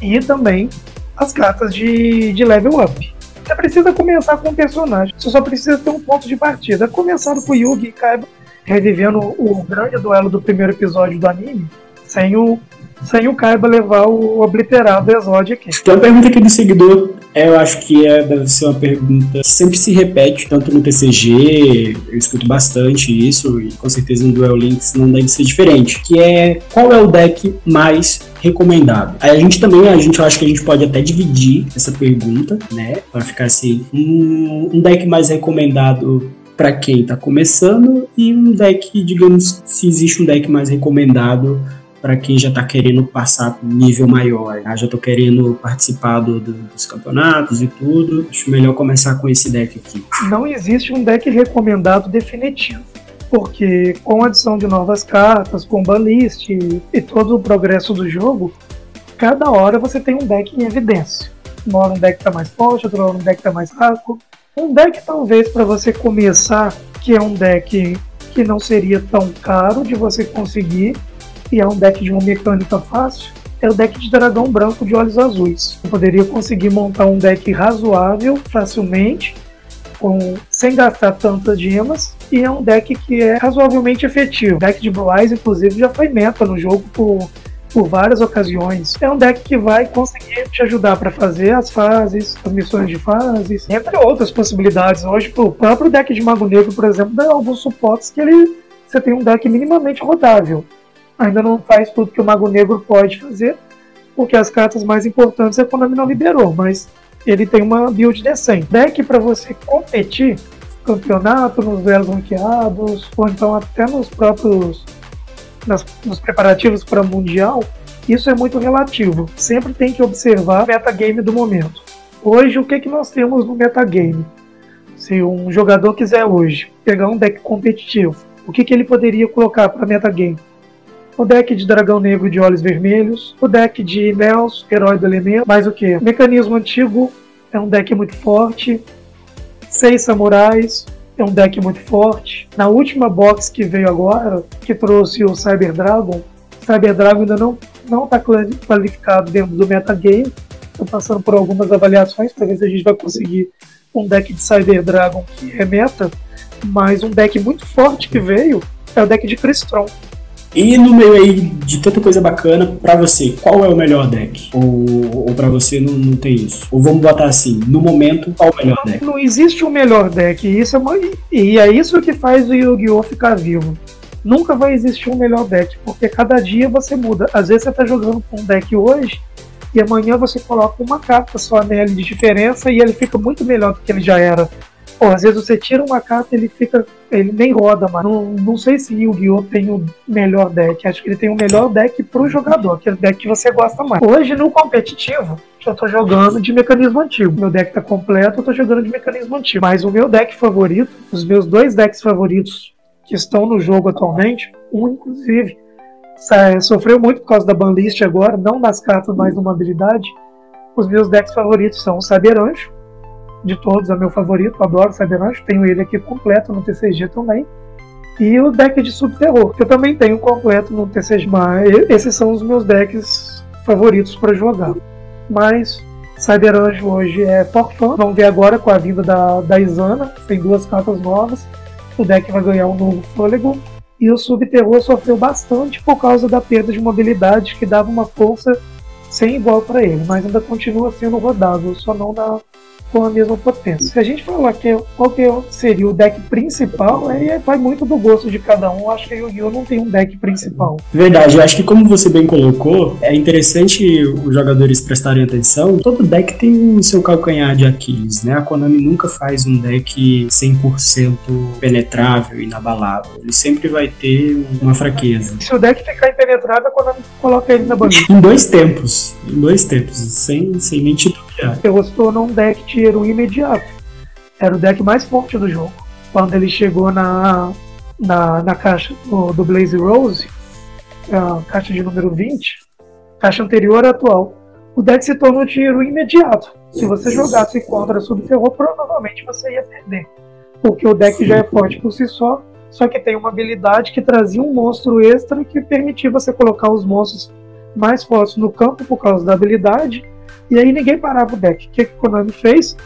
E também as cartas de, de level up. Você precisa começar com um personagem. Você só precisa ter um ponto de partida. Começando com Yugi e Kaiba revivendo o grande duelo do primeiro episódio do anime, sem o, sem o Kaiba levar o obliterado Exode aqui. Tem uma pergunta aqui do seguidor, é, eu acho que é, deve ser uma pergunta que sempre se repete, tanto no TCG, eu escuto bastante isso, e com certeza no Duel Links não deve ser diferente, que é qual é o deck mais recomendado. Aí a gente também, a gente acha que a gente pode até dividir essa pergunta, né, para ficar assim, um, um deck mais recomendado para quem está começando e um deck, digamos, se existe um deck mais recomendado para quem já está querendo passar um nível maior, né? já estou querendo participar do, do, dos campeonatos e tudo, acho melhor começar com esse deck aqui. Não existe um deck recomendado definitivo, porque com a adição de novas cartas, com banlist e, e todo o progresso do jogo, cada hora você tem um deck em evidência. Uma hora um deck está mais forte, outra hora um deck está mais fraco, um deck talvez para você começar, que é um deck que não seria tão caro de você conseguir, e é um deck de uma mecânica fácil, é o deck de dragão branco de olhos azuis. Eu poderia conseguir montar um deck razoável, facilmente, com, sem gastar tantas gemas e é um deck que é razoavelmente efetivo. O deck de Blue Eyes, inclusive, já foi meta no jogo por por várias ocasiões. É um deck que vai conseguir te ajudar para fazer as fases, as missões de fases, entre outras possibilidades. Hoje, o próprio deck de Mago Negro, por exemplo, dá alguns suportes que ele você tem um deck minimamente rodável. Ainda não faz tudo que o Mago Negro pode fazer, porque as cartas mais importantes a Konami não liberou, mas ele tem uma build decente. Deck para você competir, campeonato, nos duelos ranqueados, ou então até nos próprios nas, nos preparativos para o Mundial, isso é muito relativo. Sempre tem que observar o metagame do momento. Hoje, o que, que nós temos no metagame? Se um jogador quiser hoje pegar um deck competitivo, o que, que ele poderia colocar para metagame? O deck de Dragão Negro de Olhos Vermelhos, o deck de Nels, Herói do Elemento, mais o que? Mecanismo Antigo é um deck muito forte, Seis Samurais, é um deck muito forte. Na última box que veio agora, que trouxe o Cyber Dragon, Cyber Dragon ainda não não está qualificado dentro do metagame. Estou passando por algumas avaliações para ver se a gente vai conseguir um deck de Cyber Dragon que é meta. Mas um deck muito forte que veio é o deck de Crystron. E no meio aí de tanta coisa bacana, para você, qual é o melhor deck? Ou, ou para você não, não tem isso? Ou vamos botar assim, no momento, qual o melhor deck? Não, não existe um melhor deck, isso é uma, e é isso que faz o Yu-Gi-Oh! ficar vivo. Nunca vai existir um melhor deck, porque cada dia você muda. Às vezes você tá jogando com um deck hoje, e amanhã você coloca uma carta só nele de diferença e ele fica muito melhor do que ele já era. Pô, às vezes você tira uma carta ele fica. ele nem roda, mas não, não sei se Yu-Gi-Oh! tem o melhor deck. Acho que ele tem o melhor deck pro jogador, aquele deck que você gosta mais. Hoje no competitivo, eu tô jogando de mecanismo antigo. Meu deck tá completo, eu tô jogando de mecanismo antigo. Mas o meu deck favorito, os meus dois decks favoritos que estão no jogo atualmente, um inclusive, sofreu muito por causa da banlist agora, não das cartas, mas de uma habilidade. Os meus decks favoritos são o Saber Anjo, de todos, é meu favorito, adoro Cyberknight, tenho ele aqui completo no TCG também. E o deck de Subterror, que eu também tenho completo no TCG, esses são os meus decks favoritos para jogar. Mas Cyberanjo hoje é for fun. Vamos ver agora com a vinda da, da Isana, tem duas cartas novas. O deck vai ganhar um novo fôlego. E o Subterror sofreu bastante por causa da perda de mobilidade, que dava uma força sem igual para ele, mas ainda continua sendo rodável, só não na com a mesma potência. Se a gente falar que qual que seria o deck principal, aí vai muito do gosto de cada um. Eu acho que o Yu-Gi-Oh! não tem um deck principal. Verdade, eu acho que como você bem colocou, é interessante os jogadores prestarem atenção. Todo deck tem o seu calcanhar de Aquiles, né? A Konami nunca faz um deck 100% penetrável, inabalável. Ele sempre vai ter uma fraqueza. Se o deck ficar impenetrável, a Konami coloca ele na bandeira. em dois tempos. Em dois tempos, sem, sem nem. Eu se tornou um deck de herói imediato. Era o deck mais forte do jogo. Quando ele chegou na, na, na caixa do, do Blaze Rose, a caixa de número 20, caixa anterior à atual, o deck se tornou dinheiro imediato. Se você jogasse contra Subterror, provavelmente você ia perder. Porque o deck já é forte por si só, só que tem uma habilidade que trazia um monstro extra que permitia você colocar os monstros mais fortes no campo por causa da habilidade e aí ninguém parava o deck. O que, que Konami fez?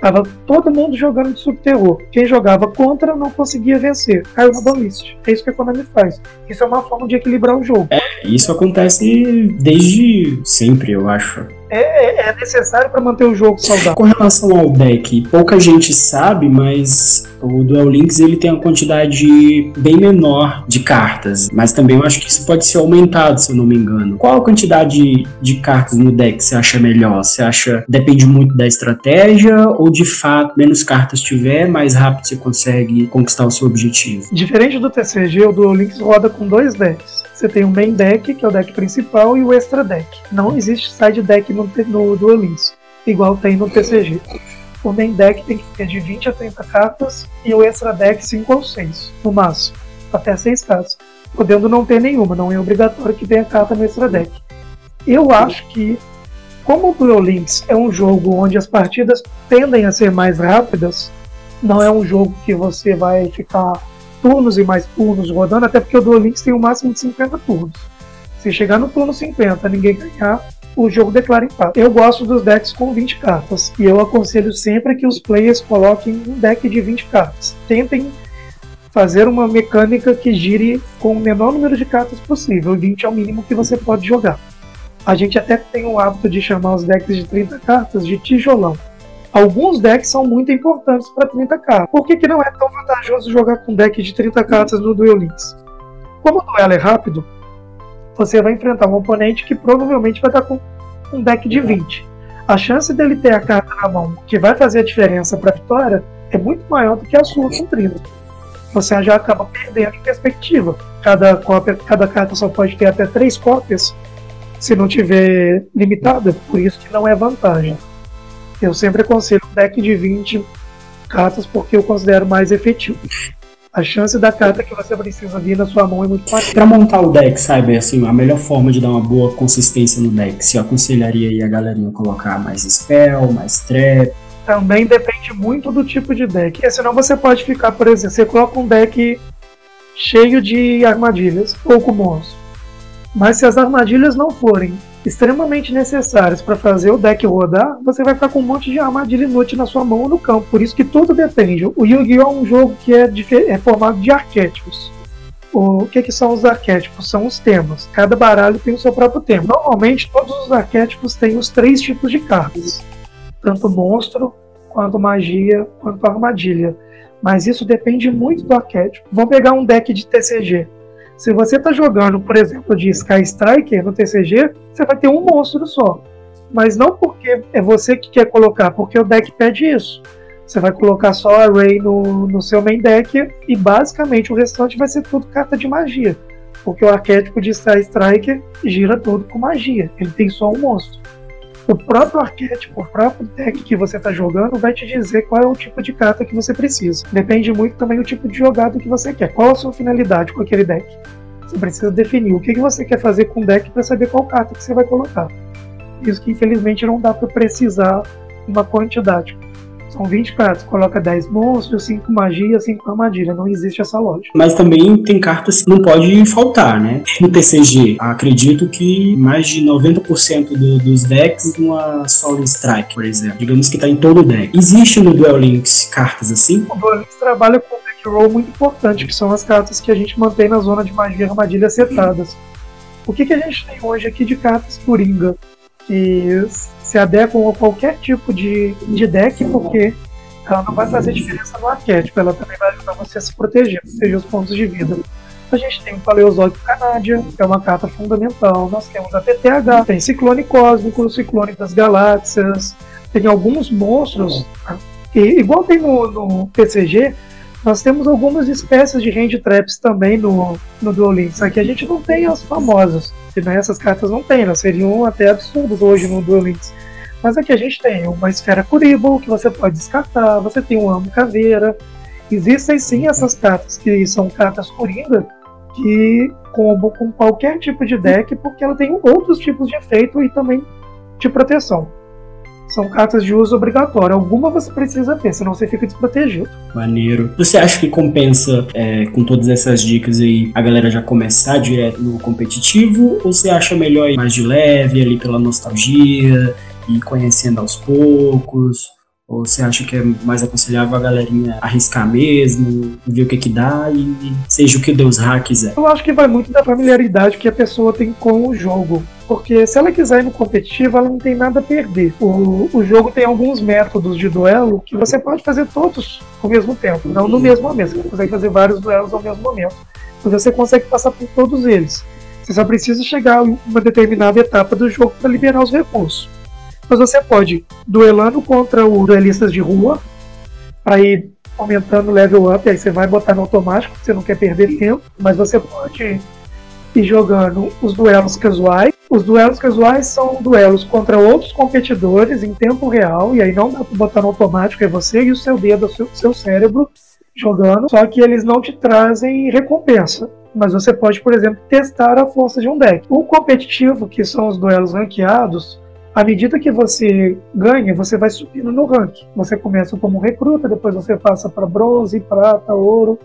Tava todo mundo jogando de subterror. Quem jogava contra não conseguia vencer. Caiu na banlist. É isso que a Konami faz. Isso é uma forma de equilibrar o jogo. É, isso acontece desde sempre, eu acho. É, é, é necessário para manter o jogo saudável. Com relação ao deck, pouca gente sabe, mas o Duel Links ele tem uma quantidade bem menor de cartas, mas também eu acho que isso pode ser aumentado, se eu não me engano. Qual a quantidade de cartas no deck você acha melhor? Você acha depende muito da estratégia ou de fato menos cartas tiver, mais rápido você consegue conquistar o seu objetivo? Diferente do TCG, o Duel Links roda com dois decks. Você tem o main deck, que é o deck principal, e o extra deck. Não existe side deck no, no Duel Links, igual tem no TCG o main deck tem que ter de 20 a 30 cartas e o extra deck 5 ou 6, no máximo, até 6 cartas, podendo não ter nenhuma, não é obrigatório que tenha carta no extra deck. Eu acho que, como o Duel Links é um jogo onde as partidas tendem a ser mais rápidas, não é um jogo que você vai ficar turnos e mais turnos rodando, até porque o Duel Links tem o um máximo de 50 turnos. Se chegar no turno 50 ninguém ganhar, o jogo declara empate. Eu gosto dos decks com 20 cartas e eu aconselho sempre que os players coloquem um deck de 20 cartas. Tentem fazer uma mecânica que gire com o menor número de cartas possível. 20 é o mínimo que você pode jogar. A gente até tem o hábito de chamar os decks de 30 cartas de tijolão. Alguns decks são muito importantes para 30 cartas. Por que, que não é tão vantajoso jogar com deck de 30 cartas no Duel Links? Como o duelo é rápido, você vai enfrentar um oponente que provavelmente vai estar com um deck de 20. A chance dele ter a carta na mão que vai fazer a diferença para a vitória é muito maior do que a sua com 30. Você já acaba perdendo em perspectiva. Cada, cópia, cada carta só pode ter até 3 cópias se não tiver limitada, por isso que não é vantagem. Eu sempre aconselho um deck de 20 cartas porque eu considero mais efetivo a chance da carta que você precisa vir na sua mão é muito maior. Para montar o deck, sabe, assim, a melhor forma de dar uma boa consistência no deck, se eu aconselharia aí a galerinha colocar mais spell, mais trap. Também depende muito do tipo de deck. Porque senão você pode ficar, por exemplo, você coloca um deck cheio de armadilhas ou com monstros. Mas se as armadilhas não forem extremamente necessárias para fazer o deck rodar, você vai ficar com um monte de armadilha inútil na sua mão ou no campo. Por isso que tudo depende. O Yu-Gi-Oh! é um jogo que é, é formado de arquétipos. O que, que, são os arquétipos? São os temas. Cada baralho tem o seu próprio tema. Normalmente, todos os arquétipos têm os três tipos de cartas: tanto monstro, quanto magia, quanto armadilha. Mas isso depende muito do arquétipo. Vamos pegar um deck de TCG. Se você está jogando, por exemplo, de Sky Striker no TCG, você vai ter um monstro só. Mas não porque é você que quer colocar, porque o deck pede isso. Você vai colocar só a Ray no, no seu main deck e basicamente o restante vai ser tudo carta de magia. Porque o arquétipo de Sky Striker gira tudo com magia. Ele tem só um monstro. O próprio arquétipo, o próprio deck que você está jogando vai te dizer qual é o tipo de carta que você precisa. Depende muito também do tipo de jogada que você quer. Qual a sua finalidade com aquele deck? Você precisa definir o que, você quer fazer com o deck para saber qual carta que você vai colocar. Isso que infelizmente não dá para precisar uma quantidade. São 20 cartas, coloca 10 monstros, 5 magia, 5 armadilha. Não existe essa lógica. Mas também tem cartas que não pode faltar, né? No TCG, acredito que mais de 90% do, dos decks uma Solid Strike, por exemplo. Digamos que está em todo o deck. Existe no Duel Links cartas assim? O Duel Links trabalha com um deck roll muito importante, que são as cartas que a gente mantém na zona de magia e armadilha setadas. O que, que a gente tem hoje aqui de cartas Coringa? Que se adequam a qualquer tipo de, de deck, porque ela não vai fazer diferença no arquétipo, ela também vai ajudar você a se proteger, proteger os pontos de vida. A gente tem o Paleozoico Canádia, que é uma carta fundamental. Nós temos a TTH, tem Ciclone Cósmico, Ciclone das Galáxias, tem alguns monstros, e, igual tem no, no PCG, nós temos algumas espécies de hand traps também no, no Duel Links. Aqui a gente não tem as famosas, que né, essas cartas não tem, elas seriam até absurdas hoje no Duel Links. Mas aqui a gente tem uma esfera Kuribo, que você pode descartar, você tem um amo caveira. Existem sim essas cartas que são cartas Coringa, que combam com qualquer tipo de deck, porque ela tem outros tipos de efeito e também de proteção são cartas de uso obrigatório. Alguma você precisa ter, senão você fica desprotegido. Maneiro. Você acha que compensa, é, com todas essas dicas aí, a galera já começar direto no competitivo? Ou você acha melhor ir mais de leve, ali pela nostalgia, e conhecendo aos poucos? Ou você acha que é mais aconselhável a galerinha arriscar mesmo, ver o que que dá e seja o que Deus Ra quiser? Eu acho que vai muito da familiaridade que a pessoa tem com o jogo. Porque se ela quiser ir no competitivo, ela não tem nada a perder. O, o jogo tem alguns métodos de duelo que você pode fazer todos ao mesmo tempo, não no mesmo momento. Você consegue fazer vários duelos ao mesmo momento. Mas você consegue passar por todos eles. Você só precisa chegar a uma determinada etapa do jogo para liberar os recursos. Mas você pode duelando contra o duelistas de rua para ir aumentando o level up, aí você vai botar no automático, você não quer perder tempo, mas você pode ir jogando os duelos casuais. Os duelos casuais são duelos contra outros competidores em tempo real, e aí não dá para botar no automático, é você e o seu dedo, o seu, seu cérebro jogando, só que eles não te trazem recompensa. Mas você pode, por exemplo, testar a força de um deck. O competitivo, que são os duelos ranqueados, à medida que você ganha, você vai subindo no ranking. Você começa como recruta, depois você passa para bronze, prata, ouro,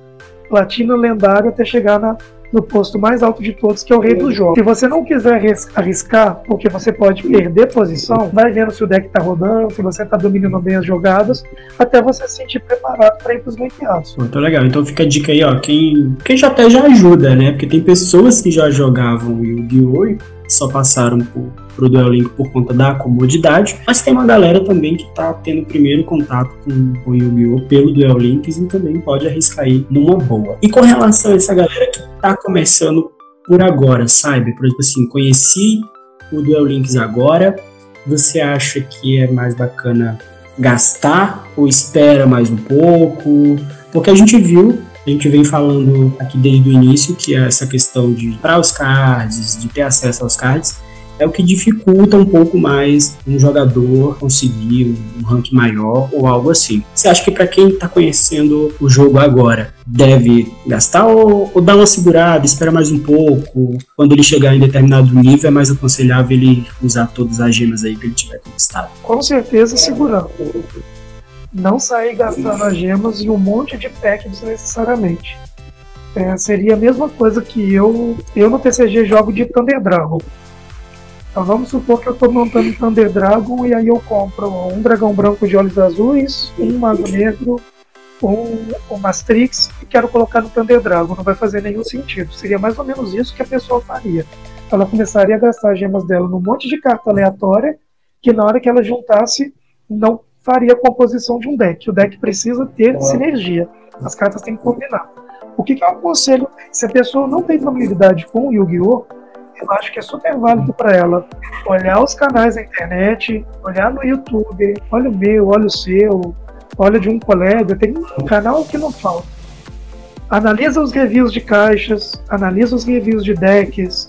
platina, lendário, até chegar na no posto mais alto de todos, que é o rei dos jogos. Se você não quiser arriscar, porque você pode perder posição, vai vendo se o deck tá rodando, se você tá dominando bem as jogadas, até você se sentir preparado para ir pros ranqueados. Muito legal. Então fica a dica aí, ó. Quem, quem já até já ajuda, né? Porque tem pessoas que já jogavam Yu-Gi-Oh! só passaram por, pro Duel Link por conta da comodidade, mas tem uma galera também que tá tendo primeiro contato com, o Yu-Gi-Oh! pelo Duel Links e também pode arriscar aí numa boa. E com relação a essa galera que tá começando por agora, sabe? Por exemplo assim, conheci o Duel Links agora, você acha que é mais bacana gastar ou espera mais um pouco? Porque a gente viu a gente vem falando aqui desde o início que essa questão de para os cards, de ter acesso aos cards, é o que dificulta um pouco mais um jogador conseguir um rank maior ou algo assim. Você acha que para quem está conhecendo o jogo agora, deve gastar ou, ou, dar uma segurada, espera mais um pouco? Quando ele chegar em determinado nível, é mais aconselhável ele usar todas as gemas aí que ele tiver conquistado? Com certeza, segurando não sair gastando as gemas em um monte de pack desnecessariamente. É, seria a mesma coisa que eu, eu no TCG jogo de Thunder Dragon. Então vamos supor que eu estou montando Thunder Dragon e aí eu compro um dragão branco de olhos azuis, um mago negro, um, um Mastrix e quero colocar no Thunder Dragon. Não vai fazer nenhum sentido. Seria mais ou menos isso que a pessoa faria. Ela começaria a gastar as gemas dela num monte de carta aleatória que na hora que ela juntasse não faria a composição de um deck. O deck precisa ter sinergia. As cartas têm que combinar. O que, que eu aconselho? Se a pessoa não tem familiaridade com o Yu-Gi-Oh!, eu acho que é super válido para ela olhar os canais da internet, olhar no YouTube, olha o meu, olha o seu, olha de um colega, tem um canal que não falta. Analisa os reviews de caixas, analisa os reviews de decks,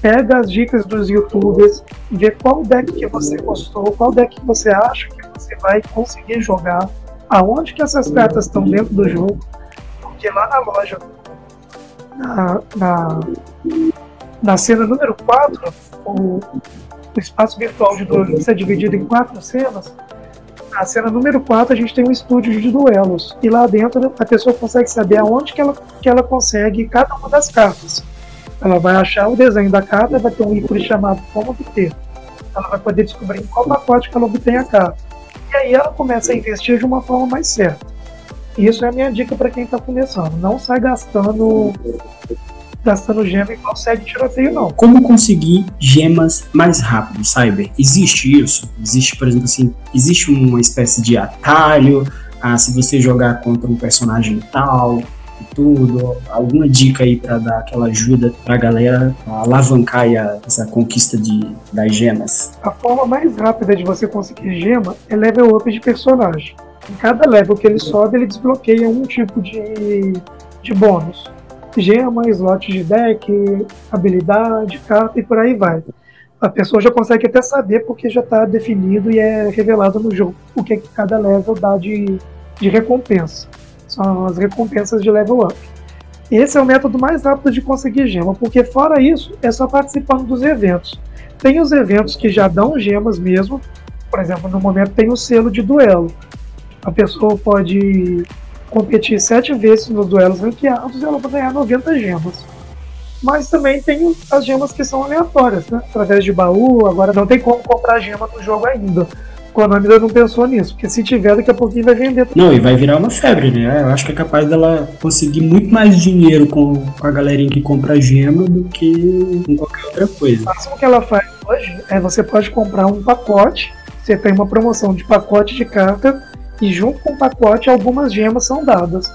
pega as dicas dos youtubers, vê qual deck que você gostou, qual deck que você acha que você vai conseguir jogar, aonde que essas cartas estão dentro do jogo, porque lá na loja, na, na, na cena número 4, o, o espaço virtual de duelos é dividido em quatro cenas. Na cena número 4 a gente tem um estúdio de duelos. E lá dentro a pessoa consegue saber aonde que ela, que ela consegue cada uma das cartas. Ela vai achar o desenho da carta, vai ter um ícone chamado como obter. Ela vai poder descobrir em qual pacote que ela obtém a carta. E aí ela começa a investir de uma forma mais certa. Isso é a minha dica para quem está começando. Não sai gastando gastando gema igual segue tiroteio, não. Como conseguir gemas mais rápido, Cyber? Existe isso? Existe, por exemplo, assim, existe uma espécie de atalho? Ah, se você jogar contra um personagem tal, e tudo, alguma dica aí para dar aquela ajuda para a galera alavancar a, essa conquista de, das gemas? A forma mais rápida de você conseguir gema é level up de personagem. Em cada level que ele sobe, ele desbloqueia um tipo de, de bônus. Gema, slot de deck, habilidade, carta e por aí vai. A pessoa já consegue até saber porque já está definido e é revelado no jogo o que, que cada level dá de, de recompensa são as recompensas de level up. Esse é o método mais rápido de conseguir gema, porque fora isso, é só participando dos eventos. Tem os eventos que já dão gemas mesmo, por exemplo, no momento tem o selo de duelo. A pessoa pode competir sete vezes nos duelos ranqueados e ela vai ganhar 90 gemas. Mas também tem as gemas que são aleatórias, né? Através de baú, agora não tem como comprar gema no jogo ainda. Konami ainda não pensou nisso, porque se tiver, daqui a pouquinho vai vender. Não, e vai virar uma febre, né? Eu acho que é capaz dela conseguir muito mais dinheiro com, com a galerinha que compra gema do que com qualquer outra coisa. O máximo que ela faz hoje é você pode comprar um pacote, você tem uma promoção de pacote de carta, e junto com o pacote algumas gemas são dadas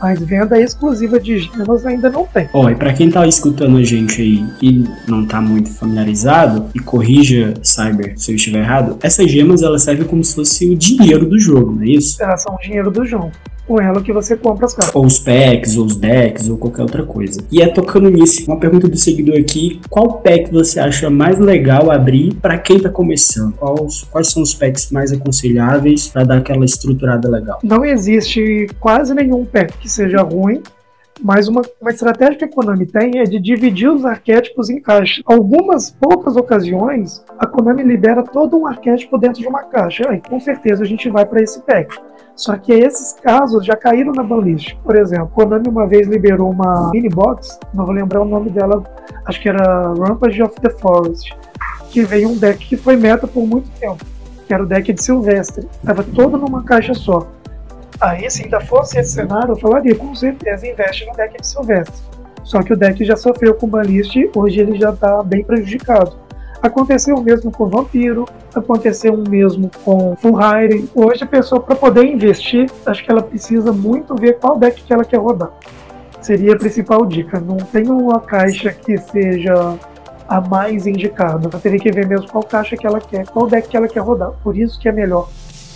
mas venda exclusiva de gemas ainda não tem. Ó, oh, e para quem tá escutando a gente aí e não tá muito familiarizado, e corrija, Cyber, se eu estiver errado, essas gemas elas servem como se fosse o dinheiro do jogo, não é isso? Elas são o dinheiro do jogo com ela que você compra as cartas. Ou os packs, ou os decks, ou qualquer outra coisa. E é tocando nisso, uma pergunta do seguidor aqui: qual pack você acha mais legal abrir para quem tá começando? Quais, quais são os packs mais aconselháveis para dar aquela estruturada legal? Não existe quase nenhum pack que seja ruim. Mas uma, uma estratégia que a Konami tem é de dividir os arquétipos em caixas. Algumas poucas ocasiões, a Konami libera todo um arquétipo dentro de uma caixa. Aí, com certeza a gente vai para esse pack. Só que esses casos já caíram na banlist. Por exemplo, a Konami uma vez liberou uma mini box, não vou lembrar o nome dela, acho que era Rampage of the Forest, que veio um deck que foi meta por muito tempo, que era o deck de Silvestre. Estava todo numa caixa só. Aí, se ainda fosse esse cenário, eu falaria, com certeza, investe no deck de Silvestre. Só que o deck já sofreu com banlist, hoje ele já está bem prejudicado. Aconteceu o mesmo com Vampiro, aconteceu o mesmo com Fullhire. Hoje a pessoa, para poder investir, acho que ela precisa muito ver qual deck que ela quer rodar. Seria a principal dica. Não tem uma caixa que seja a mais indicada. Ela teria que ver mesmo qual caixa que ela quer, qual deck que ela quer rodar. Por isso que é melhor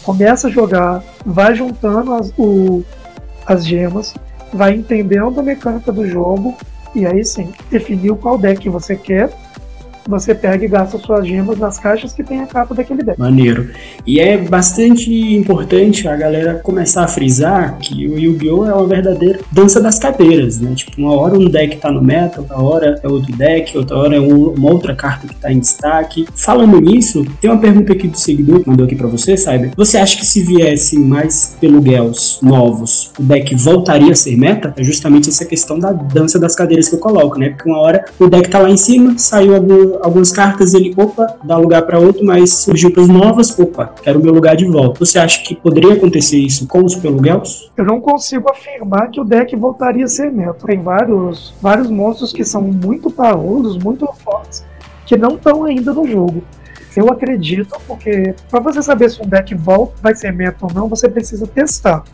começa a jogar, vai juntando as, o, as gemas, vai entendendo a mecânica do jogo e aí sim, definiu qual deck você quer você pega e gasta suas gemas nas caixas que tem a capa daquele deck. Maneiro. E é bastante importante a galera começar a frisar que o Yu-Gi-Oh! é uma verdadeira dança das cadeiras, né? Tipo, uma hora um deck tá no meta, outra hora é outro deck, outra hora é uma outra carta que tá em destaque. Falando nisso, tem uma pergunta aqui do seguidor que mandou aqui pra você, Cyber. Você acha que se viesse mais peluguels novos, o deck voltaria a ser meta? É justamente essa questão da dança das cadeiras que eu coloco, né? Porque uma hora o deck tá lá em cima, saiu algum algumas cartas ele, opa, dá lugar para outro, mas surgiu para novas, opa, quero o meu lugar de volta. Você acha que poderia acontecer isso com os Pelugels? Eu não consigo afirmar que o deck voltaria a ser meta. Tem vários, vários monstros que são muito parrudos, muito fortes, que não estão ainda no jogo. Eu acredito, porque para você saber se um deck volta, vai ser meta ou não, você precisa testar.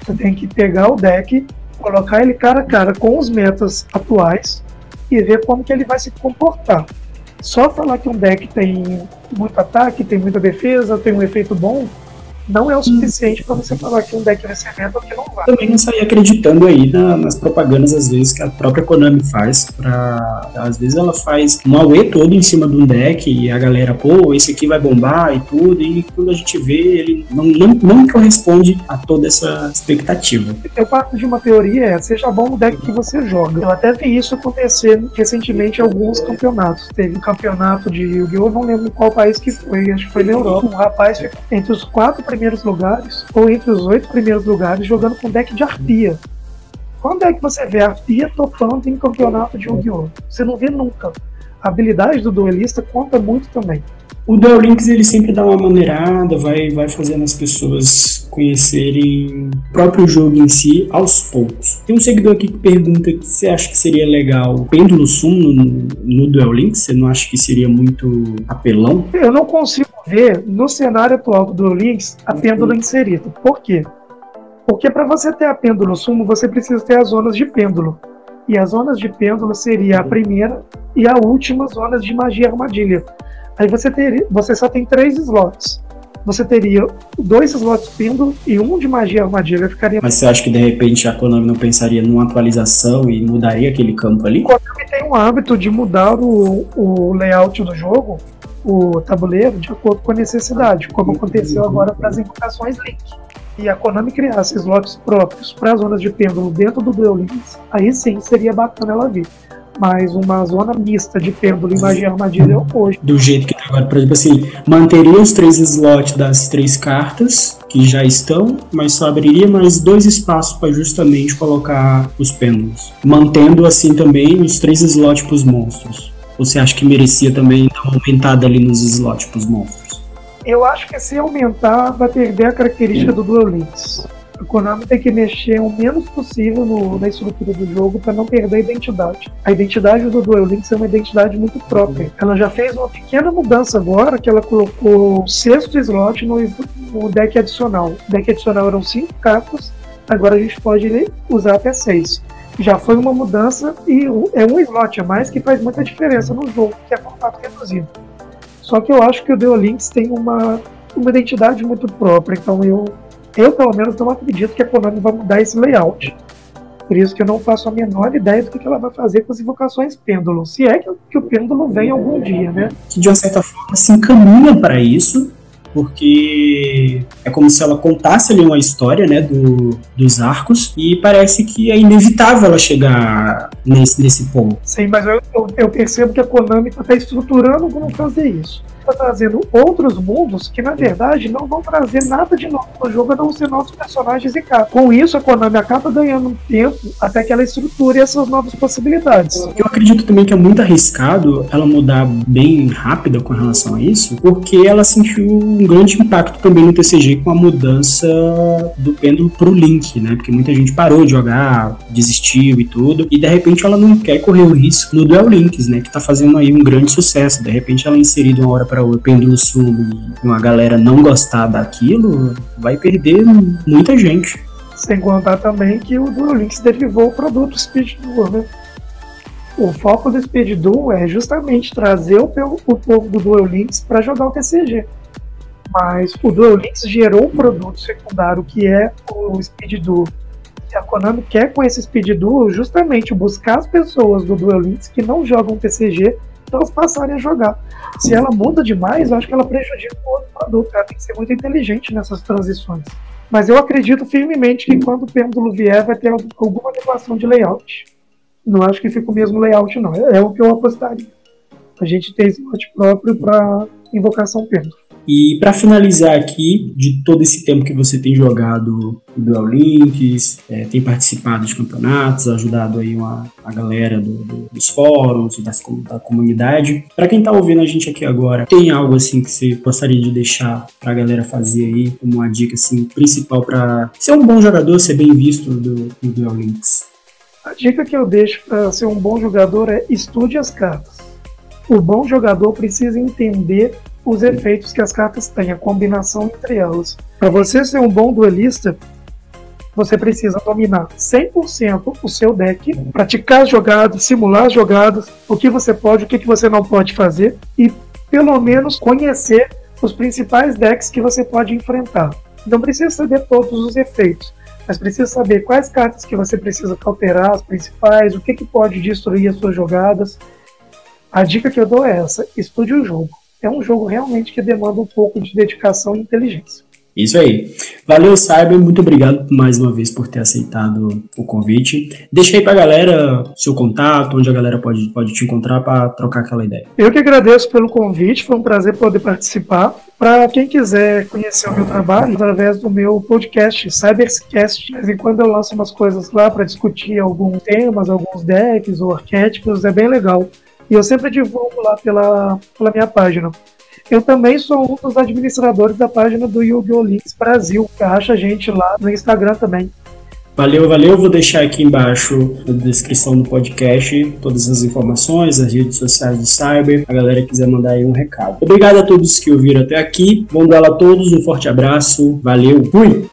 Você tem que pegar o deck, colocar ele cara a cara com os metas atuais e ver como que ele vai se comportar. Só falar que um deck tem muito ataque, tem muita defesa, tem um efeito bom, não é o suficiente para você falar que um deck vai ser meta ou que não vai. Também não sair acreditando aí na, nas propagandas, às vezes, que a própria Konami faz. Pra, às vezes ela faz um AUE todo em cima de um deck e a galera, pô, esse aqui vai bombar e tudo, e quando a gente vê, ele não, não, não corresponde a toda essa expectativa. Eu parto de uma teoria, é, seja bom o deck que você joga. Eu até vi isso acontecer recentemente em alguns campeonatos. Teve um campeonato de Yu-Gi-Oh! não lembro qual país que foi, acho que foi na Europa. Um rapaz ficou entre os quatro primeiros lugares, ou entre os oito primeiros lugares, jogando com deck de arpia. Quando é que você vê arpia topando em campeonato de Yu-Gi-Oh? Você não vê nunca. A habilidade do duelista conta muito também. O Duel Links ele sempre dá uma maneirada, vai, vai fazendo as pessoas conhecerem o próprio jogo em si aos poucos. Tem um seguidor aqui que pergunta se você acha que seria legal pêndulo sumo no, no Duel Links? Você não acha que seria muito apelão? Eu não consigo ver no cenário atual do Links a pêndulo inserida. Por quê? Porque para você ter a pêndulo sumo, você precisa ter as zonas de pêndulo. E as zonas de pêndulo seria a primeira e a última zonas de magia armadilha. Aí você teria, você só tem três slots. Você teria dois slots pêndulo e um de magia armadilha ficaria. Mas você acha que de repente a Konami não pensaria numa atualização e mudaria aquele campo ali? A Konami tem um hábito de mudar o, o layout do jogo, o tabuleiro, de acordo com a necessidade, como aconteceu agora para as invocações Link. E a Konami criasse slots próprios para as zonas de pêndulo dentro do Duel Links, aí sim seria bacana ela vir mas uma zona mista de pêndulo e magia armadilha hoje. Do jeito que tá agora, por exemplo, assim, manteria os três slots das três cartas que já estão, mas só abriria mais dois espaços para justamente colocar os pêndulos. Mantendo assim também os três slots para os monstros. Você acha que merecia também dar uma aumentada ali nos slots para os monstros? Eu acho que se aumentar, vai perder a característica do Duel Links a Konami tem que mexer o menos possível no, na estrutura do jogo para não perder a identidade. A identidade do Duel Links é uma identidade muito própria. Ela já fez uma pequena mudança agora, que ela colocou o sexto slot no, no deck adicional. O deck adicional eram cinco cartas, agora a gente pode usar até seis. Já foi uma mudança e é um slot a mais que faz muita diferença no jogo, que é contato reduzido. Só que eu acho que o Duel Links tem uma, uma identidade muito própria, então eu eu, pelo menos, não acredito que a Konami vai mudar esse layout. Por isso que eu não faço a menor ideia do que ela vai fazer com as invocações pêndulo. Se é que, que o pêndulo vem algum dia, né? Que de uma certa forma se encaminha para isso, porque é como se ela contasse ali uma história, né, do, dos arcos, e parece que é inevitável ela chegar nesse, nesse ponto. Sim, mas eu, eu, eu percebo que a Konami está estruturando como fazer isso está trazendo outros mundos que, na verdade, não vão trazer nada de novo no jogo, a não ser novos personagens e capas. Com isso, a Konami acaba ganhando tempo até que ela estruture essas novas possibilidades. Eu acredito também que é muito arriscado ela mudar bem rápida com relação a isso, porque ela sentiu um grande impacto também no TCG com a mudança do pêndulo pro Link, né? Porque muita gente parou de jogar, desistiu e tudo, e de repente ela não quer correr o risco no Duel Links, né? Que tá fazendo aí um grande sucesso. De repente ela é inserida uma hora para o pêndulo sul e uma galera não gostar daquilo, vai perder muita gente. Sem contar também que o Duel Links derivou o produto Speed Duel, né? O foco do Speed Duel é justamente trazer o, povo do Duel Links para jogar o TCG. Mas o Duel Links gerou um produto secundário que é o Speed Duel. E a Konami quer com esse Speed Duel justamente buscar as pessoas do Duel Links que não jogam TCG para elas passarem a jogar. Se ela muda demais, eu acho que ela prejudica o outro produto. Ela tem que ser muito inteligente nessas transições. Mas eu acredito firmemente que quando o pêndulo vier, vai ter alguma adequação de layout. Não acho que fica o mesmo layout, não. É, é o que eu apostaria. A gente tem slot próprio para invocação pêndulo. E para finalizar aqui, de todo esse tempo que você tem jogado Duel Links, é, tem participado de campeonatos, ajudado aí uma, a galera do, do, dos fóruns, das, da comunidade. Para quem tá ouvindo a gente aqui agora, tem algo assim que você gostaria de deixar para a galera fazer aí como uma dica assim principal para ser um bom jogador, ser bem visto do, do Duel Links? A dica que eu deixo para ser um bom jogador é estude as cartas. O bom jogador precisa entender os efeitos que as cartas têm, a combinação entre elas. Para você ser um bom duelista, você precisa dominar 100% o seu deck, praticar as jogadas, simular as jogadas, o que você pode, o que você não pode fazer e pelo menos conhecer os principais decks que você pode enfrentar. Não precisa saber todos os efeitos, mas precisa saber quais cartas que você precisa cauterar, as principais, o que, que pode destruir as suas jogadas. A dica que eu dou é essa: estude o jogo é um jogo realmente que demanda um pouco de dedicação e inteligência. Isso aí. Valeu, Cyber. Muito obrigado mais uma vez por ter aceitado o convite. Deixa aí pra galera seu contato, onde a galera pode, pode te encontrar para trocar aquela ideia. Eu que agradeço pelo convite, foi um prazer poder participar. Para quem quiser conhecer o meu trabalho, através do meu podcast, Cybercast, de vez em quando eu lanço umas coisas lá para discutir alguns temas, alguns decks ou arquétipos, é bem legal. E eu sempre divulgo lá pela, pela minha página. Eu também sou um dos administradores da página do Yu-Gi-Oh! Links Brasil, que acha a gente lá no Instagram também. Valeu, valeu. Vou deixar aqui embaixo na descrição do podcast todas as informações, as redes sociais do Cyber, a galera quiser mandar aí um recado. Obrigado a todos que ouviram até aqui. Bom duelo a todos, um forte abraço. Valeu, fui!